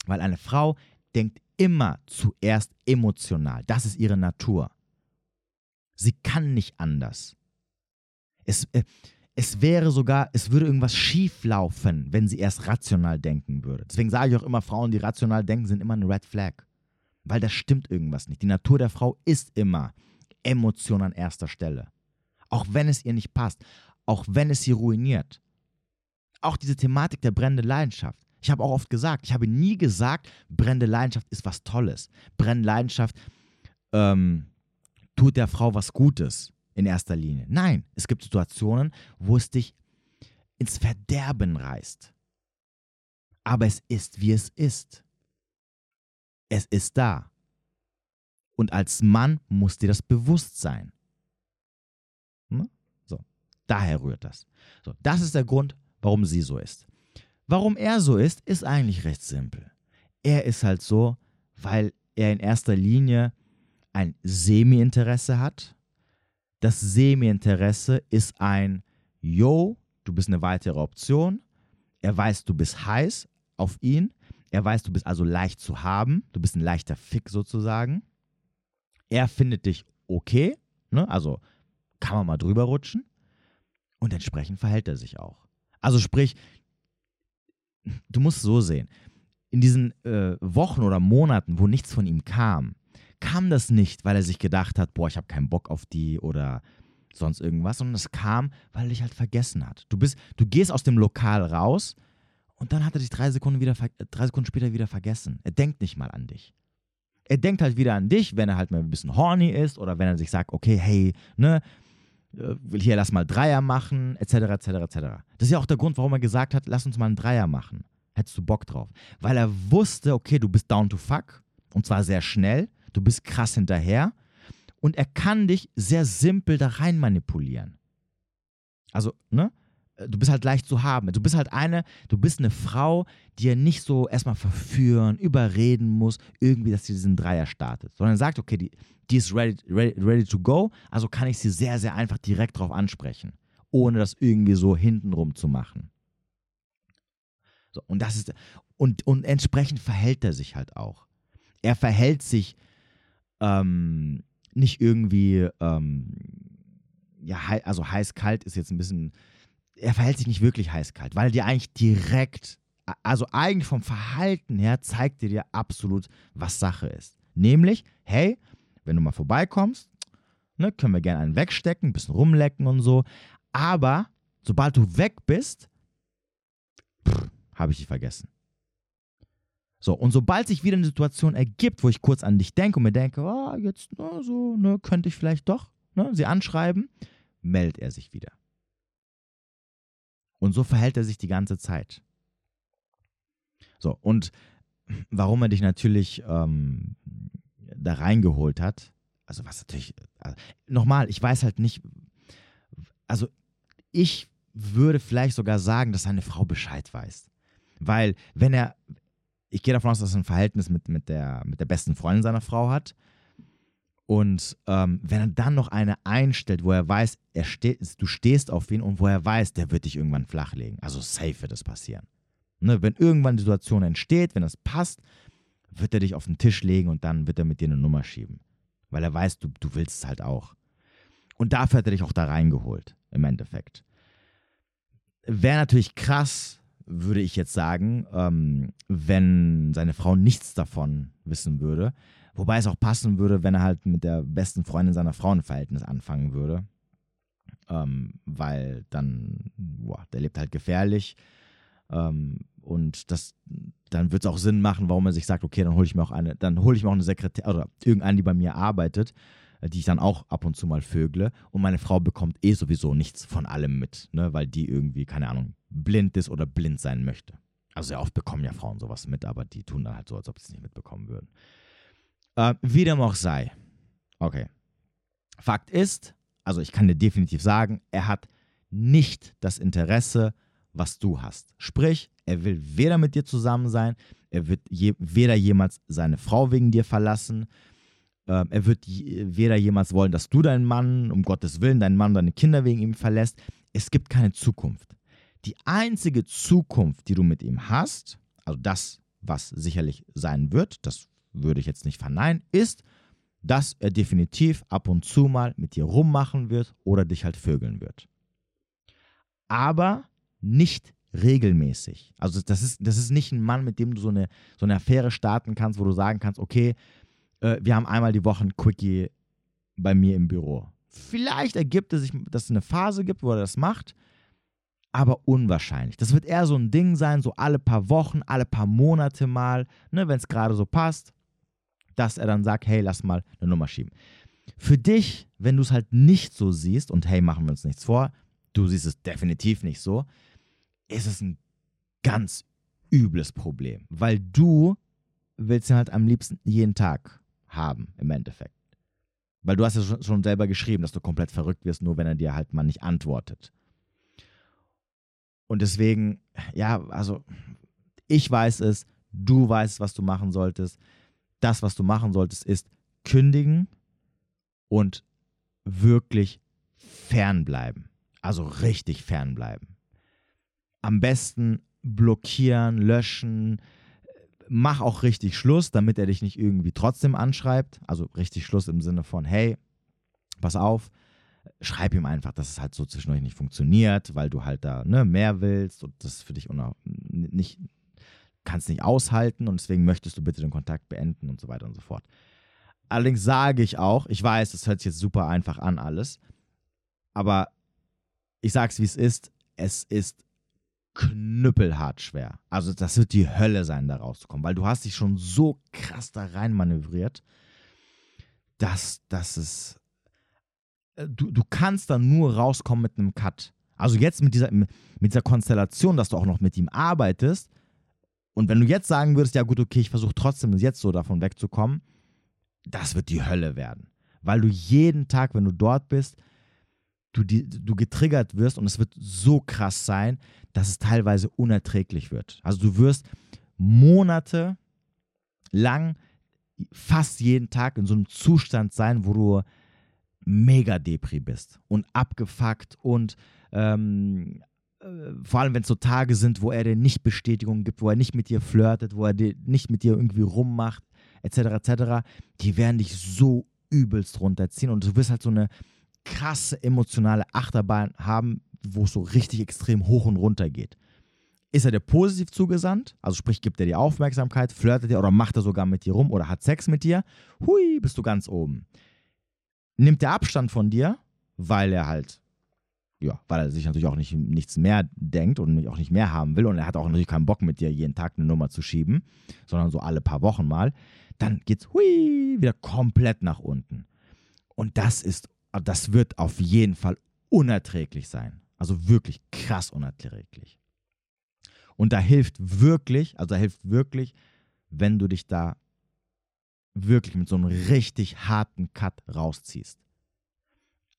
Weil eine Frau denkt immer zuerst emotional. Das ist ihre Natur. Sie kann nicht anders. Es, äh, es wäre sogar, es würde irgendwas schief laufen, wenn sie erst rational denken würde. Deswegen sage ich auch immer, Frauen, die rational denken, sind immer ein Red Flag. Weil da stimmt irgendwas nicht. Die Natur der Frau ist immer Emotion an erster Stelle. Auch wenn es ihr nicht passt. Auch wenn es sie ruiniert auch diese Thematik der brennenden Leidenschaft. Ich habe auch oft gesagt, ich habe nie gesagt, brennende Leidenschaft ist was Tolles. Brennende Leidenschaft ähm, tut der Frau was Gutes in erster Linie. Nein, es gibt Situationen, wo es dich ins Verderben reißt. Aber es ist, wie es ist. Es ist da. Und als Mann muss dir das bewusst sein. Hm? So, daher rührt das. So, das ist der Grund, warum sie so ist. Warum er so ist, ist eigentlich recht simpel. Er ist halt so, weil er in erster Linie ein Semi-Interesse hat. Das Semi-Interesse ist ein Yo, du bist eine weitere Option. Er weiß, du bist heiß auf ihn. Er weiß, du bist also leicht zu haben. Du bist ein leichter Fick sozusagen. Er findet dich okay, ne? also kann man mal drüber rutschen. Und entsprechend verhält er sich auch. Also sprich, du musst so sehen, in diesen äh, Wochen oder Monaten, wo nichts von ihm kam, kam das nicht, weil er sich gedacht hat, boah, ich habe keinen Bock auf die oder sonst irgendwas, sondern es kam, weil er dich halt vergessen hat. Du bist, du gehst aus dem Lokal raus und dann hat er dich drei Sekunden, wieder, drei Sekunden später wieder vergessen. Er denkt nicht mal an dich. Er denkt halt wieder an dich, wenn er halt mal ein bisschen horny ist oder wenn er sich sagt, okay, hey, ne, äh, will hier lass mal Dreier machen, etc., etc., etc. Das ist ja auch der Grund, warum er gesagt hat, lass uns mal einen Dreier machen. Hättest du Bock drauf? Weil er wusste, okay, du bist down to fuck und zwar sehr schnell, du bist krass hinterher und er kann dich sehr simpel da rein manipulieren. Also, ne? Äh, du bist halt leicht zu haben. Du bist halt eine, du bist eine Frau, die er nicht so erstmal verführen, überreden muss, irgendwie, dass sie diesen Dreier startet, sondern sagt, okay, die, die ist ready, ready, ready to go, also kann ich sie sehr, sehr einfach direkt drauf ansprechen, ohne das irgendwie so hintenrum zu machen. So, und das ist, und, und entsprechend verhält er sich halt auch. Er verhält sich ähm, nicht irgendwie, ähm, ja, also heiß-kalt ist jetzt ein bisschen er verhält sich nicht wirklich heiß-kalt, weil er dir eigentlich direkt, also eigentlich vom Verhalten her, zeigt er dir absolut, was Sache ist. Nämlich, hey, wenn du mal vorbeikommst, ne, können wir gerne einen wegstecken, ein bisschen rumlecken und so. Aber sobald du weg bist, habe ich dich vergessen. So, und sobald sich wieder eine Situation ergibt, wo ich kurz an dich denke und mir denke, oh, jetzt na, so, ne, könnte ich vielleicht doch ne, sie anschreiben, meldet er sich wieder. Und so verhält er sich die ganze Zeit. So, und warum er dich natürlich ähm, da reingeholt hat, also was natürlich, also, nochmal, ich weiß halt nicht, also ich würde vielleicht sogar sagen, dass seine Frau Bescheid weiß. Weil, wenn er, ich gehe davon aus, dass er ein Verhältnis mit, mit, der, mit der besten Freundin seiner Frau hat. Und ähm, wenn er dann noch eine einstellt, wo er weiß, er steht, du stehst auf ihn und wo er weiß, der wird dich irgendwann flachlegen. Also safe wird das passieren. Ne, wenn irgendwann die Situation entsteht, wenn das passt, wird er dich auf den Tisch legen und dann wird er mit dir eine Nummer schieben. Weil er weiß, du, du willst es halt auch. Und dafür hat er dich auch da reingeholt, im Endeffekt. Wäre natürlich krass, würde ich jetzt sagen, ähm, wenn seine Frau nichts davon wissen würde. Wobei es auch passen würde, wenn er halt mit der besten Freundin seiner Frau anfangen würde. Ähm, weil dann, boah, der lebt halt gefährlich. Ähm, und das, dann wird es auch Sinn machen, warum er sich sagt, okay, dann hole ich mir auch eine, dann hole ich mir auch eine Sekretärin oder irgendeine, die bei mir arbeitet, äh, die ich dann auch ab und zu mal vögle. Und meine Frau bekommt eh sowieso nichts von allem mit, ne, weil die irgendwie, keine Ahnung, blind ist oder blind sein möchte. Also sehr oft bekommen ja Frauen sowas mit, aber die tun dann halt so, als ob sie es nicht mitbekommen würden. Äh, wie dem auch sei. Okay. Fakt ist, also ich kann dir definitiv sagen, er hat nicht das Interesse, was du hast. Sprich, er will weder mit dir zusammen sein, er wird je, weder jemals seine Frau wegen dir verlassen, äh, er wird je, weder jemals wollen, dass du deinen Mann, um Gottes Willen, deinen Mann, deine Kinder wegen ihm verlässt. Es gibt keine Zukunft. Die einzige Zukunft, die du mit ihm hast, also das, was sicherlich sein wird, das würde ich jetzt nicht verneinen, ist, dass er definitiv ab und zu mal mit dir rummachen wird oder dich halt vögeln wird. Aber nicht regelmäßig. Also das ist, das ist nicht ein Mann, mit dem du so eine, so eine Affäre starten kannst, wo du sagen kannst, okay, äh, wir haben einmal die Woche ein Quickie bei mir im Büro. Vielleicht ergibt es sich, dass es eine Phase gibt, wo er das macht, aber unwahrscheinlich. Das wird eher so ein Ding sein, so alle paar Wochen, alle paar Monate mal, ne, wenn es gerade so passt, dass er dann sagt, hey, lass mal eine Nummer schieben. Für dich, wenn du es halt nicht so siehst, und hey, machen wir uns nichts vor, du siehst es definitiv nicht so, ist es ein ganz übles Problem, weil du willst ihn halt am liebsten jeden Tag haben, im Endeffekt. Weil du hast ja schon selber geschrieben, dass du komplett verrückt wirst, nur wenn er dir halt mal nicht antwortet. Und deswegen, ja, also ich weiß es, du weißt, was du machen solltest. Das, was du machen solltest, ist kündigen und wirklich fernbleiben. Also richtig fernbleiben am besten blockieren, löschen. Mach auch richtig Schluss, damit er dich nicht irgendwie trotzdem anschreibt. Also richtig Schluss im Sinne von, hey, pass auf, schreib ihm einfach, dass es halt so zwischen euch nicht funktioniert, weil du halt da ne, mehr willst und das für dich nicht, kannst nicht aushalten und deswegen möchtest du bitte den Kontakt beenden und so weiter und so fort. Allerdings sage ich auch, ich weiß, das hört sich jetzt super einfach an alles, aber ich sage es wie es ist, es ist knüppelhart schwer. Also das wird die Hölle sein, da rauszukommen, weil du hast dich schon so krass da rein manövriert, dass das ist. Äh, du, du kannst da nur rauskommen mit einem Cut. Also jetzt mit dieser, mit dieser Konstellation, dass du auch noch mit ihm arbeitest. Und wenn du jetzt sagen würdest, ja gut, okay, ich versuche trotzdem jetzt so davon wegzukommen, das wird die Hölle werden. Weil du jeden Tag, wenn du dort bist, du, die, du getriggert wirst und es wird so krass sein, dass es teilweise unerträglich wird. Also du wirst Monate lang fast jeden Tag in so einem Zustand sein, wo du mega Depri bist und abgefuckt und ähm, äh, vor allem wenn es so Tage sind, wo er dir nicht Bestätigung gibt, wo er nicht mit dir flirtet, wo er dir nicht mit dir irgendwie rummacht, etc., etc., die werden dich so übelst runterziehen und du wirst halt so eine krasse emotionale Achterbahn haben, wo es so richtig extrem hoch und runter geht. Ist er dir positiv zugesandt, also sprich, gibt er dir Aufmerksamkeit, flirtet er oder macht er sogar mit dir rum oder hat Sex mit dir, hui, bist du ganz oben. Nimmt er Abstand von dir, weil er halt ja, weil er sich natürlich auch nicht, nichts mehr denkt und auch nicht mehr haben will und er hat auch natürlich keinen Bock mit dir jeden Tag eine Nummer zu schieben, sondern so alle paar Wochen mal, dann geht's hui, wieder komplett nach unten. Und das ist, das wird auf jeden Fall unerträglich sein. Also wirklich krass unerträglich. Und da hilft wirklich, also da hilft wirklich, wenn du dich da wirklich mit so einem richtig harten Cut rausziehst.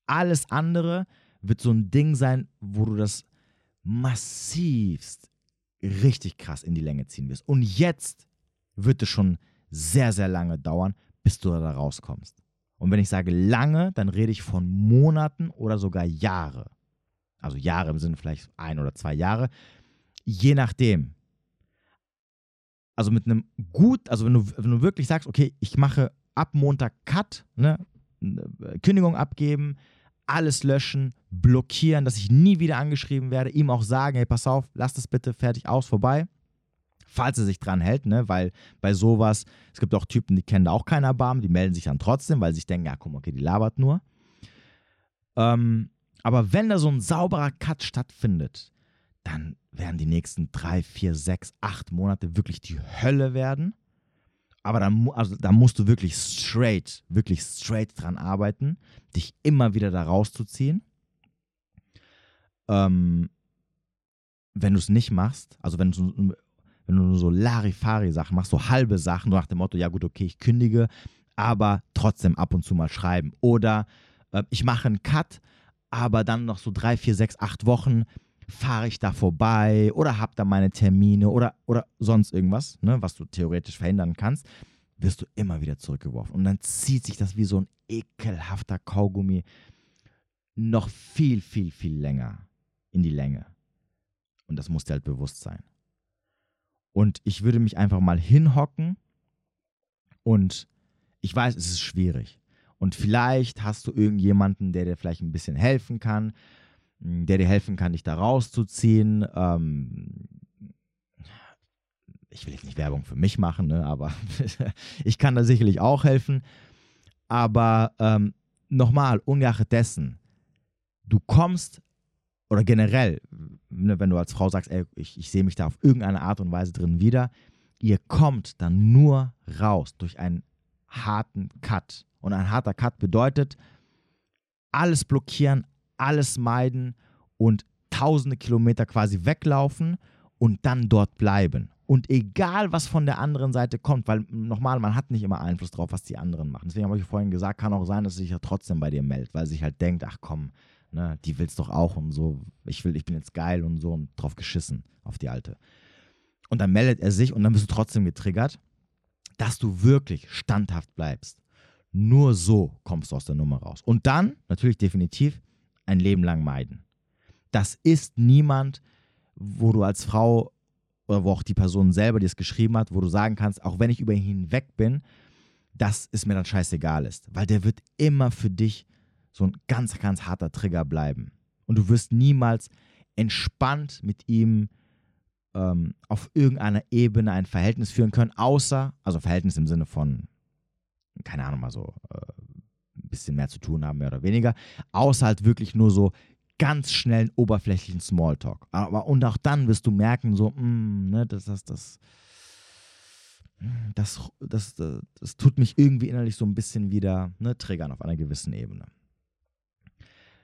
Alles andere wird so ein Ding sein, wo du das massivst richtig krass in die Länge ziehen wirst. Und jetzt wird es schon sehr, sehr lange dauern, bis du da rauskommst. Und wenn ich sage lange, dann rede ich von Monaten oder sogar Jahre. Also Jahre im Sinne vielleicht ein oder zwei Jahre. Je nachdem. Also mit einem gut, also wenn du, wenn du wirklich sagst, okay, ich mache ab Montag Cut, ne, Kündigung abgeben, alles löschen, blockieren, dass ich nie wieder angeschrieben werde, ihm auch sagen, hey, pass auf, lass das bitte fertig aus, vorbei. Falls er sich dran hält, ne? weil bei sowas, es gibt auch Typen, die kennen da auch keinen Erbarmen, die melden sich dann trotzdem, weil sie sich denken, ja, guck mal, okay, die labert nur. Ähm, aber wenn da so ein sauberer Cut stattfindet, dann werden die nächsten drei, vier, sechs, acht Monate wirklich die Hölle werden. Aber da, also, da musst du wirklich straight, wirklich straight dran arbeiten, dich immer wieder da rauszuziehen. Ähm, wenn du es nicht machst, also wenn du, wenn du so Larifari-Sachen machst, so halbe Sachen, nach dem Motto, ja gut, okay, ich kündige, aber trotzdem ab und zu mal schreiben. Oder äh, ich mache einen Cut, aber dann noch so drei, vier, sechs, acht Wochen fahre ich da vorbei oder habe da meine Termine oder, oder sonst irgendwas, ne, was du theoretisch verhindern kannst, wirst du immer wieder zurückgeworfen. Und dann zieht sich das wie so ein ekelhafter Kaugummi noch viel, viel, viel länger in die Länge. Und das muss dir halt bewusst sein. Und ich würde mich einfach mal hinhocken und ich weiß, es ist schwierig. Und vielleicht hast du irgendjemanden, der dir vielleicht ein bisschen helfen kann der dir helfen kann, dich da rauszuziehen. Ähm, ich will jetzt nicht Werbung für mich machen, ne, aber ich kann da sicherlich auch helfen. Aber ähm, nochmal, ungeachtet dessen, du kommst oder generell, ne, wenn du als Frau sagst, ey, ich, ich sehe mich da auf irgendeine Art und Weise drin wieder, ihr kommt dann nur raus durch einen harten Cut. Und ein harter Cut bedeutet, alles blockieren, alles meiden und tausende Kilometer quasi weglaufen und dann dort bleiben. Und egal, was von der anderen Seite kommt, weil nochmal, man hat nicht immer Einfluss drauf, was die anderen machen. Deswegen habe ich vorhin gesagt, kann auch sein, dass sie sich ja trotzdem bei dir meldet, weil sie sich halt denkt, ach komm, ne, die will's doch auch und so, ich will, ich bin jetzt geil und so und drauf geschissen auf die alte. Und dann meldet er sich und dann bist du trotzdem getriggert, dass du wirklich standhaft bleibst. Nur so kommst du aus der Nummer raus. Und dann, natürlich definitiv, ein Leben lang meiden. Das ist niemand, wo du als Frau oder wo auch die Person selber, die es geschrieben hat, wo du sagen kannst, auch wenn ich über ihn hinweg bin, dass es mir dann scheißegal ist. Weil der wird immer für dich so ein ganz, ganz harter Trigger bleiben. Und du wirst niemals entspannt mit ihm ähm, auf irgendeiner Ebene ein Verhältnis führen können, außer, also Verhältnis im Sinne von, keine Ahnung, mal so äh, ein bisschen mehr zu tun haben, mehr oder weniger, außer halt wirklich nur so ganz schnellen, oberflächlichen Smalltalk. Aber und auch dann wirst du merken, so, mh, mm, ne, das, das, das, das, das, das, tut mich irgendwie innerlich so ein bisschen wieder ne, triggern auf einer gewissen Ebene.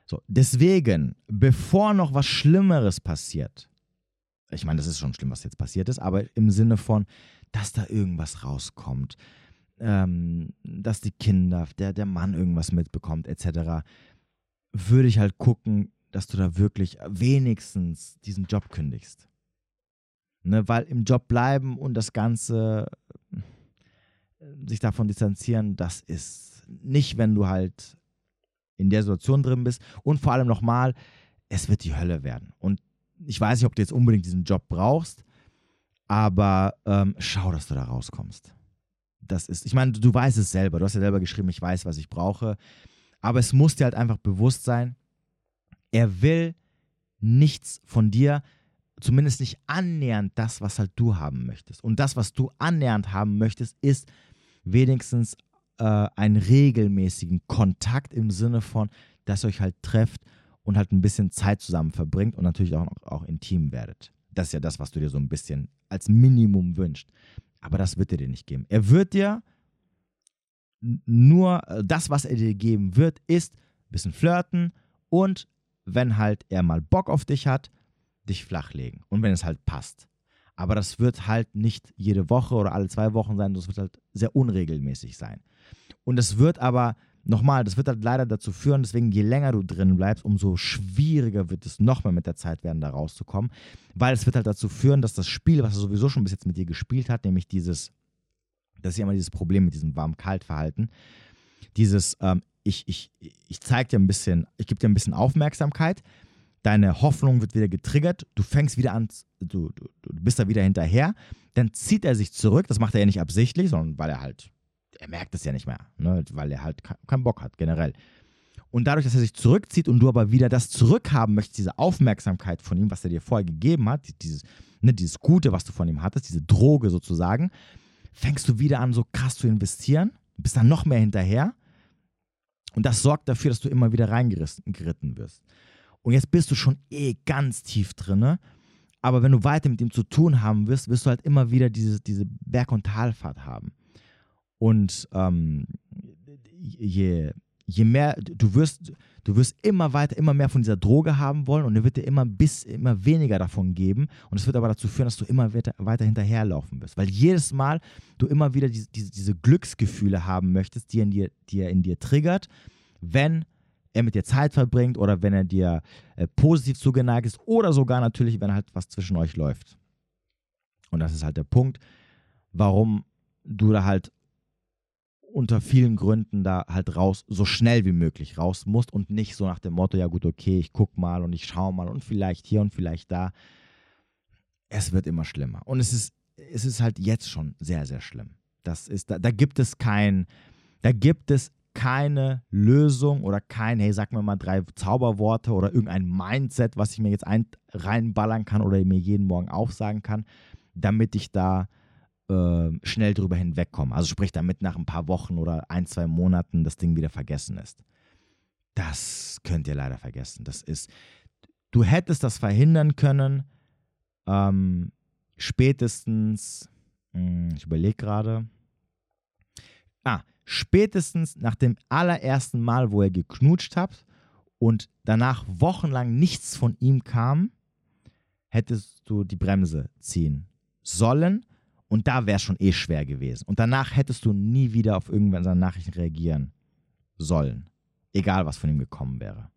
So, deswegen, bevor noch was Schlimmeres passiert, ich meine, das ist schon schlimm, was jetzt passiert ist, aber im Sinne von, dass da irgendwas rauskommt, ähm, dass die Kinder, der, der Mann irgendwas mitbekommt, etc., würde ich halt gucken, dass du da wirklich wenigstens diesen Job kündigst. Ne, weil im Job bleiben und das Ganze äh, sich davon distanzieren, das ist nicht, wenn du halt in der Situation drin bist. Und vor allem nochmal, es wird die Hölle werden. Und ich weiß nicht, ob du jetzt unbedingt diesen Job brauchst, aber ähm, schau, dass du da rauskommst das ist. Ich meine, du weißt es selber. Du hast ja selber geschrieben, ich weiß, was ich brauche. Aber es muss dir halt einfach bewusst sein, er will nichts von dir, zumindest nicht annähernd das, was halt du haben möchtest. Und das, was du annähernd haben möchtest, ist wenigstens äh, einen regelmäßigen Kontakt im Sinne von, dass ihr euch halt trefft und halt ein bisschen Zeit zusammen verbringt und natürlich auch, auch intim werdet. Das ist ja das, was du dir so ein bisschen als Minimum wünschst. Aber das wird er dir nicht geben. Er wird dir nur, äh, das, was er dir geben wird, ist ein bisschen flirten und wenn halt er mal Bock auf dich hat, dich flachlegen. Und wenn es halt passt. Aber das wird halt nicht jede Woche oder alle zwei Wochen sein, das wird halt sehr unregelmäßig sein. Und es wird aber, nochmal, das wird halt leider dazu führen, deswegen je länger du drin bleibst, umso schwieriger wird es noch mehr mit der Zeit werden, da rauszukommen. Weil es wird halt dazu führen, dass das Spiel, was er sowieso schon bis jetzt mit dir gespielt hat, nämlich dieses, das ist ja immer dieses Problem mit diesem Warm-Kalt-Verhalten, dieses, ähm, ich, ich, ich zeige dir ein bisschen, ich gebe dir ein bisschen Aufmerksamkeit, deine Hoffnung wird wieder getriggert, du fängst wieder an, du, du, du bist da wieder hinterher, dann zieht er sich zurück, das macht er ja nicht absichtlich, sondern weil er halt, er merkt es ja nicht mehr, ne? weil er halt keinen Bock hat generell. Und dadurch, dass er sich zurückzieht und du aber wieder das zurückhaben möchtest, diese Aufmerksamkeit von ihm, was er dir vorher gegeben hat, dieses, ne, dieses Gute, was du von ihm hattest, diese Droge sozusagen, fängst du wieder an, so krass zu investieren, bist dann noch mehr hinterher. Und das sorgt dafür, dass du immer wieder reingeritten wirst. Und jetzt bist du schon eh ganz tief drin. Aber wenn du weiter mit ihm zu tun haben wirst, wirst du halt immer wieder diese, diese Berg- und Talfahrt haben. Und ähm, je, je mehr, du wirst, du wirst immer weiter, immer mehr von dieser Droge haben wollen und er wird dir immer bis immer weniger davon geben. Und es wird aber dazu führen, dass du immer weiter, weiter hinterherlaufen wirst. Weil jedes Mal du immer wieder diese, diese, diese Glücksgefühle haben möchtest, die, in dir, die er in dir triggert, wenn er mit dir Zeit verbringt oder wenn er dir äh, positiv zugeneigt ist oder sogar natürlich, wenn halt was zwischen euch läuft. Und das ist halt der Punkt, warum du da halt unter vielen Gründen da halt raus, so schnell wie möglich raus musst und nicht so nach dem Motto, ja gut, okay, ich guck mal und ich schau mal und vielleicht hier und vielleicht da. Es wird immer schlimmer. Und es ist, es ist halt jetzt schon sehr, sehr schlimm. Das ist, da, da gibt es kein, da gibt es keine Lösung oder kein, hey, sag mir mal drei Zauberworte oder irgendein Mindset, was ich mir jetzt ein, reinballern kann oder mir jeden Morgen aufsagen kann, damit ich da äh, schnell drüber hinwegkomme. Also sprich, damit nach ein paar Wochen oder ein, zwei Monaten das Ding wieder vergessen ist. Das könnt ihr leider vergessen. Das ist, du hättest das verhindern können, ähm, spätestens, mh, hm, ich überlege gerade, ah, spätestens nach dem allerersten Mal, wo ihr geknutscht habt und danach wochenlang nichts von ihm kam, hättest du die Bremse ziehen sollen und da wäre es schon eh schwer gewesen. Und danach hättest du nie wieder auf irgendwann seine Nachrichten reagieren sollen, egal was von ihm gekommen wäre.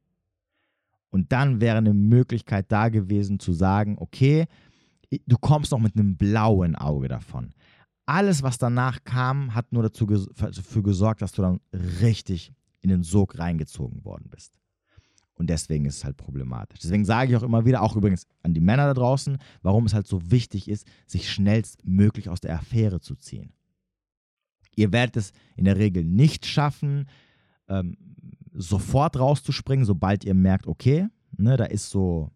Und dann wäre eine Möglichkeit da gewesen zu sagen, okay, du kommst noch mit einem blauen Auge davon alles, was danach kam, hat nur dazu dafür gesorgt, dass du dann richtig in den Sog reingezogen worden bist. Und deswegen ist es halt problematisch. Deswegen sage ich auch immer wieder, auch übrigens an die Männer da draußen, warum es halt so wichtig ist, sich schnellstmöglich aus der Affäre zu ziehen. Ihr werdet es in der Regel nicht schaffen, ähm, sofort rauszuspringen, sobald ihr merkt, okay, ne, da ist so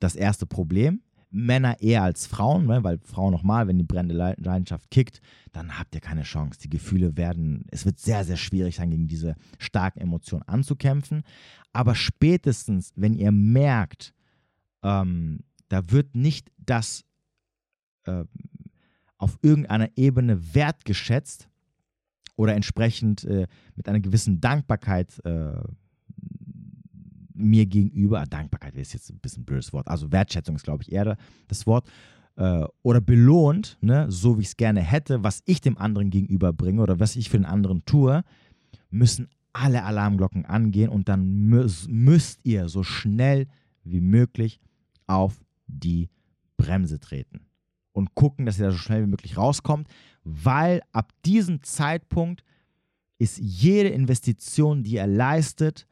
das erste Problem. Männer eher als Frauen, ne? weil Frauen nochmal, wenn die brennende Leidenschaft kickt, dann habt ihr keine Chance. Die Gefühle werden, es wird sehr, sehr schwierig sein, gegen diese starken Emotionen anzukämpfen. Aber spätestens, wenn ihr merkt, ähm, da wird nicht das äh, auf irgendeiner Ebene wertgeschätzt oder entsprechend äh, mit einer gewissen Dankbarkeit äh, mir gegenüber, ah, Dankbarkeit ist jetzt ein bisschen ein blödes Wort, also Wertschätzung ist, glaube ich, eher das Wort, äh, oder belohnt, ne, so wie ich es gerne hätte, was ich dem anderen gegenüber bringe oder was ich für den anderen tue, müssen alle Alarmglocken angehen und dann müsst ihr so schnell wie möglich auf die Bremse treten und gucken, dass ihr da so schnell wie möglich rauskommt, weil ab diesem Zeitpunkt ist jede Investition, die ihr leistet,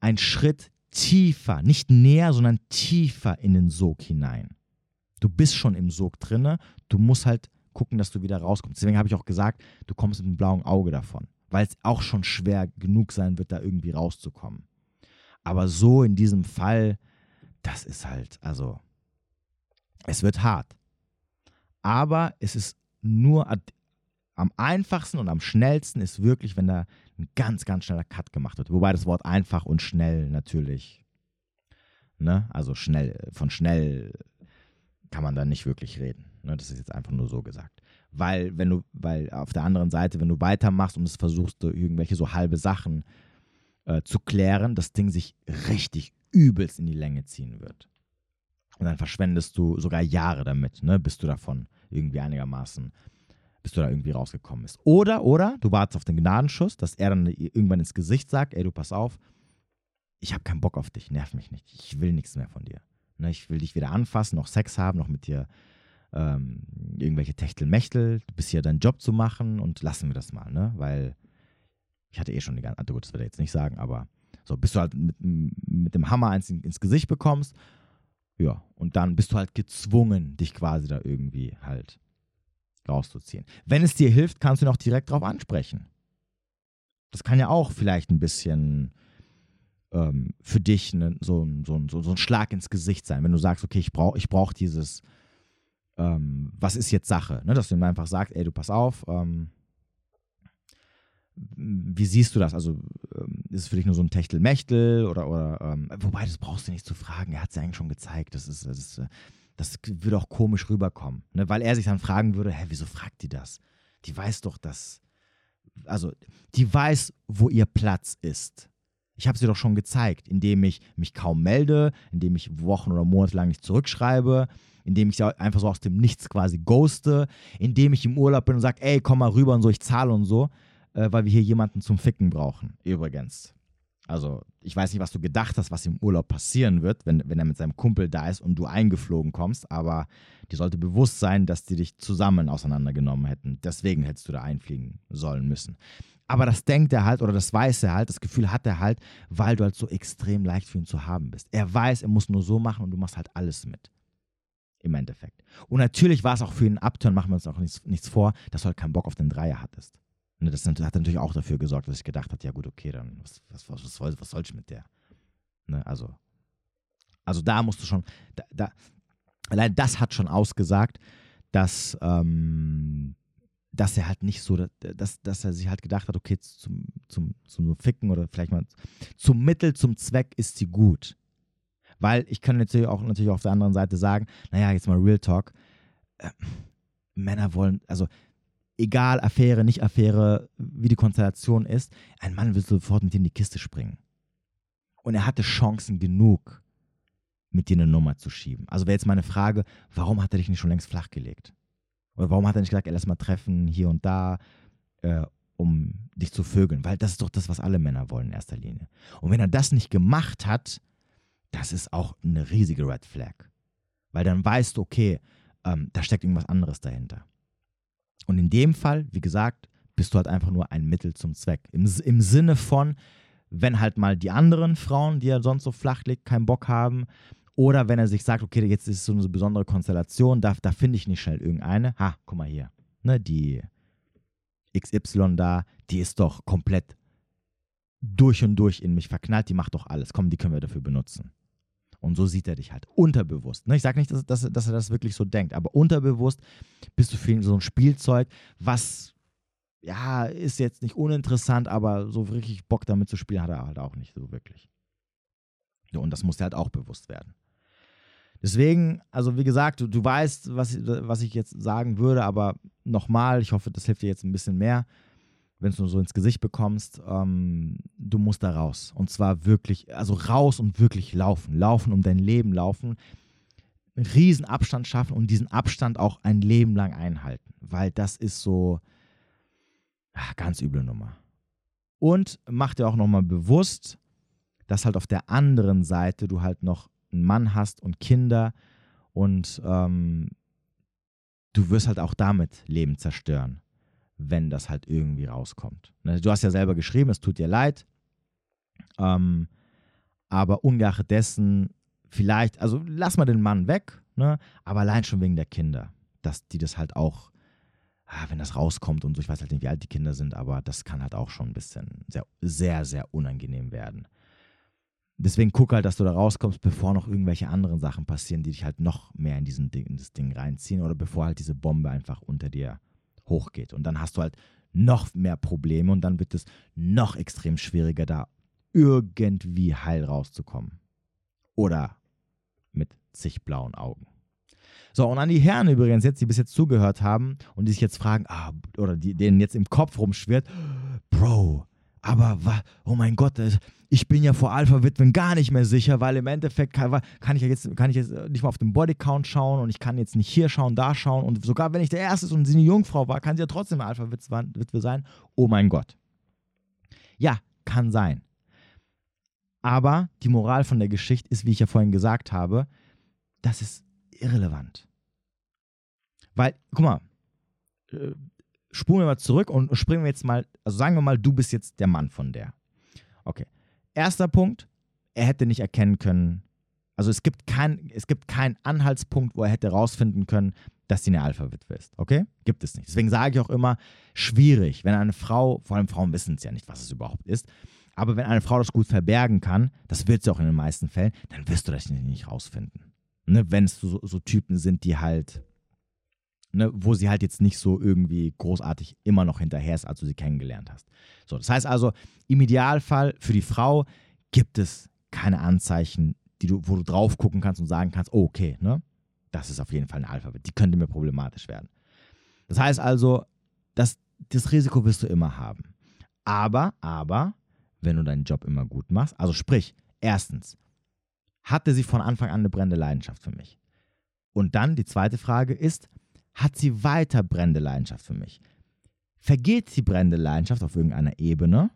ein Schritt tiefer, nicht näher, sondern tiefer in den Sog hinein. Du bist schon im Sog drinne, du musst halt gucken, dass du wieder rauskommst. Deswegen habe ich auch gesagt, du kommst mit einem blauen Auge davon, weil es auch schon schwer genug sein wird, da irgendwie rauszukommen. Aber so in diesem Fall, das ist halt, also, es wird hart. Aber es ist nur am einfachsten und am schnellsten ist wirklich, wenn da ein ganz, ganz schneller Cut gemacht wird. Wobei das Wort einfach und schnell natürlich Ne? Also schnell, von schnell kann man da nicht wirklich reden. Ne? Das ist jetzt einfach nur so gesagt. Weil, wenn du, weil auf der anderen Seite, wenn du weitermachst und es versuchst, irgendwelche so halbe Sachen äh, zu klären, das Ding sich richtig übelst in die Länge ziehen wird. Und dann verschwendest du sogar Jahre damit, ne, bis du davon irgendwie einigermaßen, bis du da irgendwie rausgekommen bist. Oder, oder, du wartest auf den Gnadenschuss, dass er dann irgendwann ins Gesicht sagt, ey, du pass auf, ich habe keinen Bock auf dich, nerv mich nicht, ich will nichts mehr von dir. Ne, ich will dich weder anfassen, noch Sex haben, noch mit dir ähm, irgendwelche Techtelmechtel, du bist hier deinen Job zu machen und lassen wir das mal, ne? Weil ich hatte eh schon die ganze, also gut, das will er jetzt nicht sagen, aber so, bis du halt mit, mit dem Hammer eins ins Gesicht bekommst, ja, und dann bist du halt gezwungen, dich quasi da irgendwie halt rauszuziehen. Wenn es dir hilft, kannst du ihn auch direkt drauf ansprechen. Das kann ja auch vielleicht ein bisschen ähm, für dich ne, so, so, so, so, ein Schlag ins Gesicht sein, wenn du sagst, okay, ich brauche ich brauch dieses, ähm, was ist jetzt Sache? Ne? Dass du ihm einfach sagst, ey, du pass auf, ähm, wie siehst du das? Also ähm, ist es für dich nur so ein Techtelmechtel oder, oder ähm, wobei, das brauchst du nicht zu fragen, er hat es ja eigentlich schon gezeigt, das ist, das, ist, das würde auch komisch rüberkommen, ne? weil er sich dann fragen würde, hä, wieso fragt die das? Die weiß doch, dass, also die weiß, wo ihr Platz ist. Ich habe sie doch schon gezeigt, indem ich mich kaum melde, indem ich Wochen oder Monate lang nicht zurückschreibe, indem ich sie einfach so aus dem Nichts quasi ghoste, indem ich im Urlaub bin und sage, ey, komm mal rüber und so, ich zahle und so äh, weil wir hier jemanden zum Ficken brauchen. Übrigens. Also, ich weiß nicht, was du gedacht hast, was im Urlaub passieren wird, wenn, wenn er mit seinem Kumpel da ist und du eingeflogen kommst, aber dir sollte bewusst sein, dass die dich zusammen auseinandergenommen hätten. Deswegen hättest du da einfliegen sollen müssen. Aber das denkt er halt oder das weiß er halt, das Gefühl hat er halt, weil du halt so extrem leicht für ihn zu haben bist. Er weiß, er muss nur so machen und du machst halt alles mit. Im Endeffekt. Und natürlich war es auch für ihn ein Upturn, machen wir uns auch nichts, nichts vor, dass du halt keinen Bock auf den Dreier hattest. Und das hat natürlich auch dafür gesorgt, dass ich gedacht habe, ja gut, okay, dann was, was, was, soll, was soll ich mit der? Ne, also, also da musst du schon, da, da, allein das hat schon ausgesagt, dass, ähm, dass er halt nicht so, dass, dass er sich halt gedacht hat, okay, zum, zum, zum Ficken oder vielleicht mal zum Mittel, zum Zweck ist sie gut. Weil ich kann natürlich auch natürlich auf der anderen Seite sagen, naja, jetzt mal Real Talk, äh, Männer wollen, also egal Affäre, nicht Affäre, wie die Konstellation ist, ein Mann will sofort mit dir in die Kiste springen. Und er hatte Chancen genug, mit dir eine Nummer zu schieben. Also wäre jetzt meine Frage, warum hat er dich nicht schon längst flachgelegt? Oder warum hat er nicht gesagt, ey, lass mal treffen hier und da, äh, um dich zu vögeln? Weil das ist doch das, was alle Männer wollen in erster Linie. Und wenn er das nicht gemacht hat, das ist auch eine riesige Red Flag. Weil dann weißt du, okay, ähm, da steckt irgendwas anderes dahinter. Und in dem Fall, wie gesagt, bist du halt einfach nur ein Mittel zum Zweck. Im, im Sinne von, wenn halt mal die anderen Frauen, die er sonst so flach legt, keinen Bock haben. Oder wenn er sich sagt, okay, jetzt ist so eine besondere Konstellation, da, da finde ich nicht schnell irgendeine. Ha, guck mal hier. Ne, die XY da, die ist doch komplett durch und durch in mich verknallt, die macht doch alles. Komm, die können wir dafür benutzen. Und so sieht er dich halt unterbewusst. Ne? Ich sage nicht, dass, dass, dass, er das wirklich so denkt, aber unterbewusst bist du für ihn so ein Spielzeug, was ja ist jetzt nicht uninteressant, aber so richtig Bock damit zu spielen hat er halt auch nicht so wirklich. Und das muss dir halt auch bewusst werden. Deswegen, also wie gesagt, du, du weißt, was, was ich jetzt sagen würde, aber nochmal, ich hoffe, das hilft dir jetzt ein bisschen mehr wenn du so ins Gesicht bekommst, ähm, du musst da raus. Und zwar wirklich, also raus und wirklich laufen. Laufen um dein Leben laufen. Einen riesen Abstand schaffen und diesen Abstand auch ein Leben lang einhalten. Weil das ist so ach, ganz üble Nummer. Und mach dir auch nochmal bewusst, dass halt auf der anderen Seite du halt noch einen Mann hast und Kinder und ähm, du wirst halt auch damit Leben zerstören wenn das halt irgendwie rauskommt. Ne, du hast ja selber geschrieben, es tut dir leid, ähm, aber ungeachtet dessen, vielleicht, also lass mal den Mann weg, ne? aber allein schon wegen der Kinder, dass die das halt auch, ah, wenn das rauskommt und so, ich weiß halt nicht, wie alt die Kinder sind, aber das kann halt auch schon ein bisschen sehr, sehr, sehr unangenehm werden. Deswegen guck halt, dass du da rauskommst, bevor noch irgendwelche anderen Sachen passieren, die dich halt noch mehr in, diesen in das Ding reinziehen oder bevor halt diese Bombe einfach unter dir hochgeht. Und dann hast du halt noch mehr Probleme und dann wird es noch extrem schwieriger, da irgendwie heil rauszukommen. Oder mit zig blauen Augen. So, und an die Herren übrigens jetzt, die bis jetzt zugehört haben und die sich jetzt fragen, ah, oder die, denen jetzt im Kopf rumschwirrt, Bro, aber oh mein Gott, ich bin ja vor Alpha-Witwen gar nicht mehr sicher, weil im Endeffekt kann, ich ja jetzt, kann ich jetzt nicht mal auf den Bodycount schauen und ich kann jetzt nicht hier schauen, da schauen und sogar wenn ich der Erste und sie eine Jungfrau war, kann sie ja trotzdem Alpha-Witwe sein. Oh mein Gott. Ja, kann sein. Aber die Moral von der Geschichte ist, wie ich ja vorhin gesagt habe, das ist irrelevant. Weil, guck mal, äh, spulen wir mal zurück und springen wir jetzt mal, also sagen wir mal, du bist jetzt der Mann von der. Okay. Erster Punkt, er hätte nicht erkennen können, also es gibt, kein, es gibt keinen Anhaltspunkt, wo er hätte herausfinden können, dass sie eine Alpha-Witwe ist. Okay? Gibt es nicht. Deswegen sage ich auch immer, schwierig, wenn eine Frau, vor allem Frauen wissen es ja nicht, was es überhaupt ist, aber wenn eine Frau das gut verbergen kann, das wird sie auch in den meisten Fällen, dann wirst du das nicht rausfinden. Ne? Wenn es so, so Typen sind, die halt ne, wo sie halt jetzt nicht so irgendwie großartig immer noch hinterher ist, als du sie kennengelernt hast. So, das heißt also, im Idealfall für die Frau gibt es keine Anzeichen, die du, wo du drauf gucken kannst und sagen kannst, okay, ne, das ist auf jeden Fall ein Alphabet. Die könnte mir problematisch werden. Das heißt also, das, das Risiko wirst du immer haben. Aber, aber, wenn du deinen Job immer gut machst, also sprich, erstens, hatte sie von Anfang an eine brennende Leidenschaft für mich? Und dann die zweite Frage ist, hat sie weiter brennende Leidenschaft für mich. Vergeht die brennende Leidenschaft auf irgendeiner Ebene,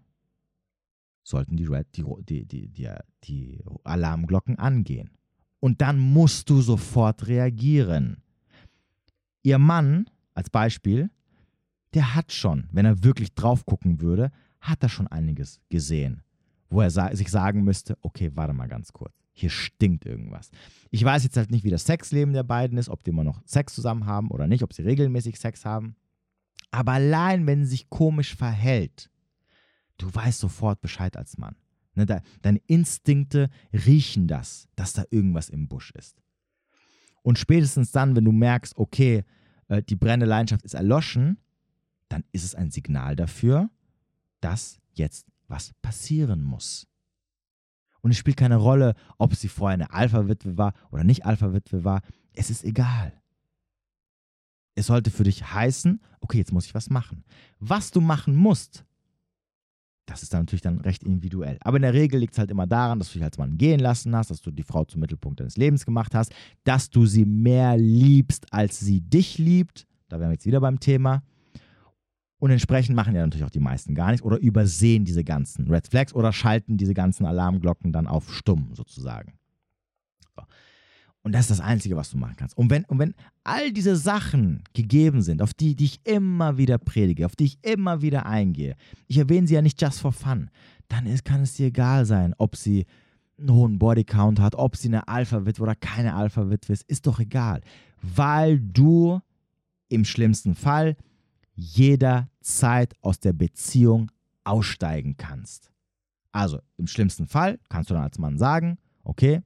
sollten die, Red, die, die, die, die, die Alarmglocken angehen. Und dann musst du sofort reagieren. Ihr Mann, als Beispiel, der hat schon, wenn er wirklich drauf gucken würde, hat er schon einiges gesehen, wo er sich sagen müsste, okay, warte mal ganz kurz hier stinkt irgendwas. Ich weiß jetzt halt nicht, wie das Sexleben der beiden ist, ob die immer noch Sex zusammen haben oder nicht, ob sie regelmäßig Sex haben. Aber allein, wenn sie sich komisch verhält, du weißt sofort Bescheid als Mann. Ne, de, deine Instinkte riechen das, dass da irgendwas im Busch ist. Und spätestens dann, wenn du merkst, okay, äh, die brennende Leidenschaft ist erloschen, dann ist es ein Signal dafür, dass jetzt was passieren muss. Und es spielt keine Rolle, ob sie vorher eine Alpha-Witwe war oder nicht Alpha-Witwe war. Es ist egal. Es sollte für dich heißen, okay, jetzt muss ich was machen. Was du machen musst, das ist dann natürlich dann recht individuell. Aber in der Regel liegt es halt immer daran, dass du dich als Mann gehen lassen hast, dass du die Frau zum Mittelpunkt deines Lebens gemacht hast, dass du sie mehr liebst, als sie dich liebt. Da wären wir jetzt wieder beim Thema. Und entsprechend machen ja natürlich auch die meisten gar nichts oder übersehen diese ganzen Red Flags oder schalten diese ganzen Alarmglocken dann auf stumm sozusagen. So. Und das ist das Einzige, was du machen kannst. Und wenn, und wenn all diese Sachen gegeben sind, auf die, die ich immer wieder predige, auf die ich immer wieder eingehe, ich erwähne sie ja nicht just for fun, dann ist, kann es dir egal sein, ob sie einen hohen Bodycount hat, ob sie eine Alpha-Witwe oder keine Alpha-Witwe ist, ist doch egal. Weil du im schlimmsten Fall jederzeit aus der Beziehung aussteigen kannst. Also im schlimmsten Fall kannst du dann als Mann sagen, okay,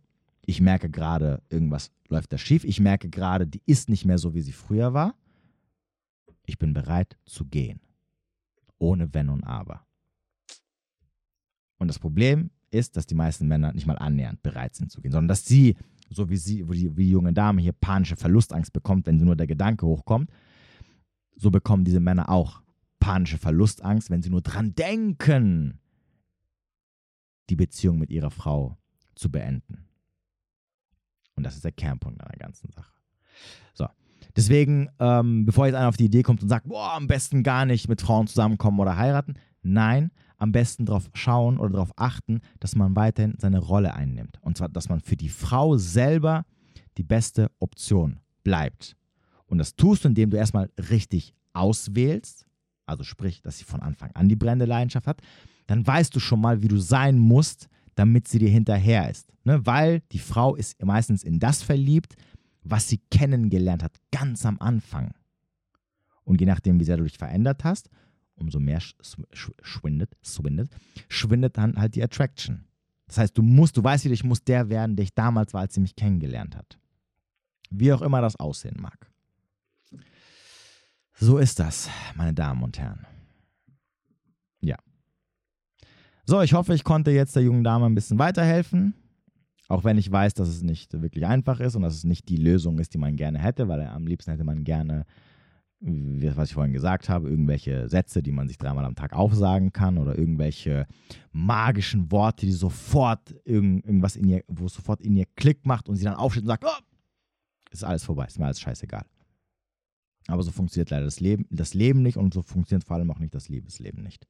ich merke gerade, irgendwas läuft da schief, ich merke gerade, die ist nicht mehr so, wie sie früher war. Ich bin bereit zu gehen. Ohne Wenn und Aber. Und das Problem ist, dass die meisten Männer nicht mal annähernd bereit sind zu gehen, sondern dass sie, so wie sie, wie die, junge Dame hier panische Verlustangst bekommt, wenn nur der Gedanke hochkommt, so bekommen diese Männer auch panische Verlustangst, wenn sie nur dran denken, die Beziehung mit ihrer Frau zu beenden. Und das ist der Kernpunkt einer ganzen Sache. So. Deswegen, ähm, bevor jetzt einer auf die Idee kommt und sagt, boah, am besten gar nicht mit Frauen zusammenkommen oder heiraten, nein, am besten darauf schauen oder darauf achten, dass man weiterhin seine Rolle einnimmt. Und zwar, dass man für die Frau selber die beste Option bleibt. Und das tust du, indem du erstmal richtig auswählst, also sprich, dass sie von Anfang an die brennende Leidenschaft hat, dann weißt du schon mal, wie du sein musst, damit sie dir hinterher ist. Ne? Weil die Frau ist meistens in das verliebt, was sie kennengelernt hat, ganz am Anfang. Und je nachdem, wie sehr du dich verändert hast, umso mehr schwindet, schwindet, schwindet dann halt die Attraction. Das heißt, du musst, du weißt wieder, ich muss der werden, der ich damals war, als sie mich kennengelernt hat. Wie auch immer das aussehen mag. So ist das, meine Damen und Herren. Ja. So, ich hoffe, ich konnte jetzt der jungen Dame ein bisschen weiterhelfen. Auch wenn ich weiß, dass es nicht wirklich einfach ist und dass es nicht die Lösung ist, die man gerne hätte, weil am liebsten hätte man gerne, was ich vorhin gesagt habe, irgendwelche Sätze, die man sich dreimal am Tag aufsagen kann oder irgendwelche magischen Worte, die sofort irgendwas in ihr, wo es sofort in ihr Klick macht und sie dann aufsteht und sagt, oh, ist alles vorbei, ist mir alles scheißegal. Aber so funktioniert leider das Leben, das Leben nicht und so funktioniert vor allem auch nicht das Liebesleben nicht.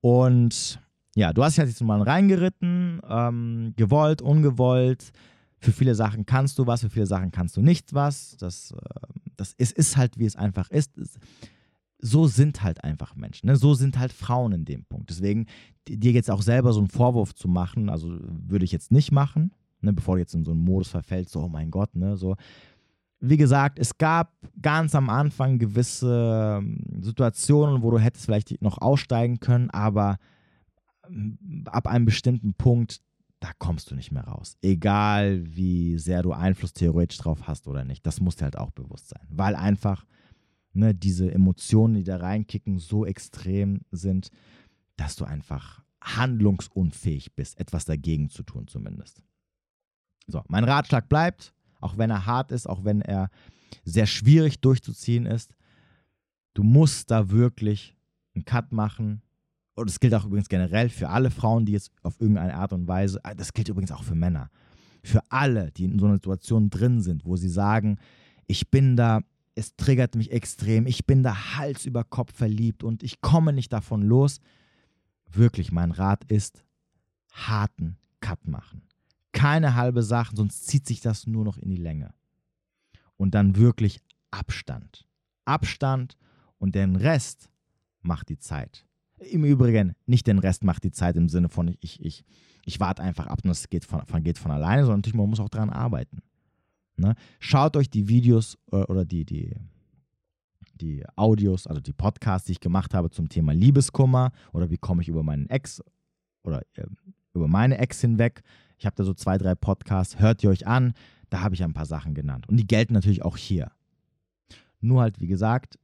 Und ja, du hast dich jetzt mal reingeritten, ähm, gewollt, ungewollt. Für viele Sachen kannst du was, für viele Sachen kannst du nicht was. Das, äh, das ist, ist halt, wie es einfach ist. So sind halt einfach Menschen. Ne? So sind halt Frauen in dem Punkt. Deswegen, dir jetzt auch selber so einen Vorwurf zu machen, also würde ich jetzt nicht machen, ne? bevor du jetzt in so einen Modus verfällst, so, oh mein Gott, ne, so wie gesagt, es gab ganz am Anfang gewisse ähm, Situationen, wo du hättest vielleicht noch aussteigen können, aber ähm, ab einem bestimmten Punkt, da kommst du nicht mehr raus. Egal wie sehr du Einfluss theoretisch drauf hast oder nicht. Das muss dir halt auch bewusst sein. Weil einfach ne, diese Emotionen, die da reinkicken, so extrem sind, dass du einfach handlungsunfähig bist, etwas dagegen zu tun zumindest. So, mein Ratschlag bleibt, auch wenn er hart ist, auch wenn er sehr schwierig durchzuziehen ist. Du musst da wirklich einen Cut machen. Und das gilt auch übrigens generell für alle Frauen, die jetzt auf irgendeine Art und Weise, ah, das gilt übrigens auch für Männer, für alle, die in so einer Situation drin sind, wo sie sagen, ich bin da, es triggert mich extrem, ich bin da Hals über Kopf verliebt und ich komme nicht davon los. Wirklich, mein Rat ist, harten Cut machen keine halbe Sache, sonst zieht sich das nur noch in die Länge. Und dann wirklich Abstand. Abstand und den Rest macht die Zeit. Im Übrigen, nicht den Rest macht die Zeit im Sinne von, ich, ich, ich warte einfach ab und es geht von, geht von alleine, sondern natürlich, man muss auch daran arbeiten. Ne? Schaut euch die Videos äh, oder die, die, die Audios, also die Podcasts, die ich gemacht habe zum Thema Liebeskummer oder wie komme ich über meinen Ex oder äh, über meine Ex hinweg ich habe da so zwei, drei Podcasts, hört ihr euch an. Da habe ich ein paar Sachen genannt. Und die gelten natürlich auch hier. Nur halt, wie gesagt,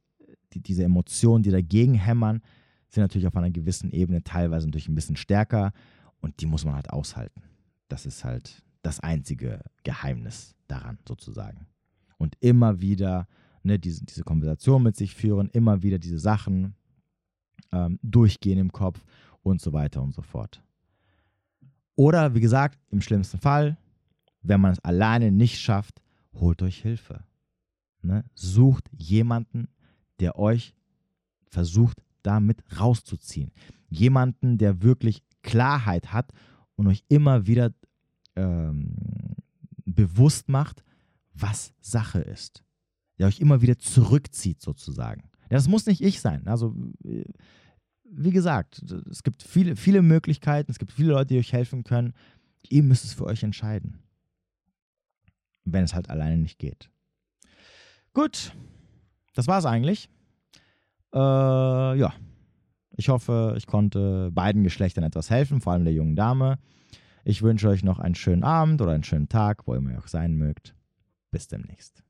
die, diese Emotionen, die dagegen hämmern, sind natürlich auf einer gewissen Ebene teilweise natürlich ein bisschen stärker und die muss man halt aushalten. Das ist halt das einzige Geheimnis daran sozusagen. Und immer wieder ne, diese, diese Konversation mit sich führen, immer wieder diese Sachen ähm, durchgehen im Kopf und so weiter und so fort. Oder wie gesagt, im schlimmsten Fall, wenn man es alleine nicht schafft, holt euch Hilfe. Ne? Sucht jemanden, der euch versucht, damit rauszuziehen. Jemanden, der wirklich Klarheit hat und euch immer wieder ähm, bewusst macht, was Sache ist. Der euch immer wieder zurückzieht, sozusagen. Das muss nicht ich sein. Also äh, wie gesagt, es gibt viele, viele Möglichkeiten, es gibt viele Leute, die euch helfen können. Ihr müsst es für euch entscheiden. Wenn es halt alleine nicht geht. Gut, das war es eigentlich. Äh, ja, ich hoffe, ich konnte beiden Geschlechtern etwas helfen, vor allem der jungen Dame. Ich wünsche euch noch einen schönen Abend oder einen schönen Tag, wo immer ihr auch sein mögt. Bis demnächst.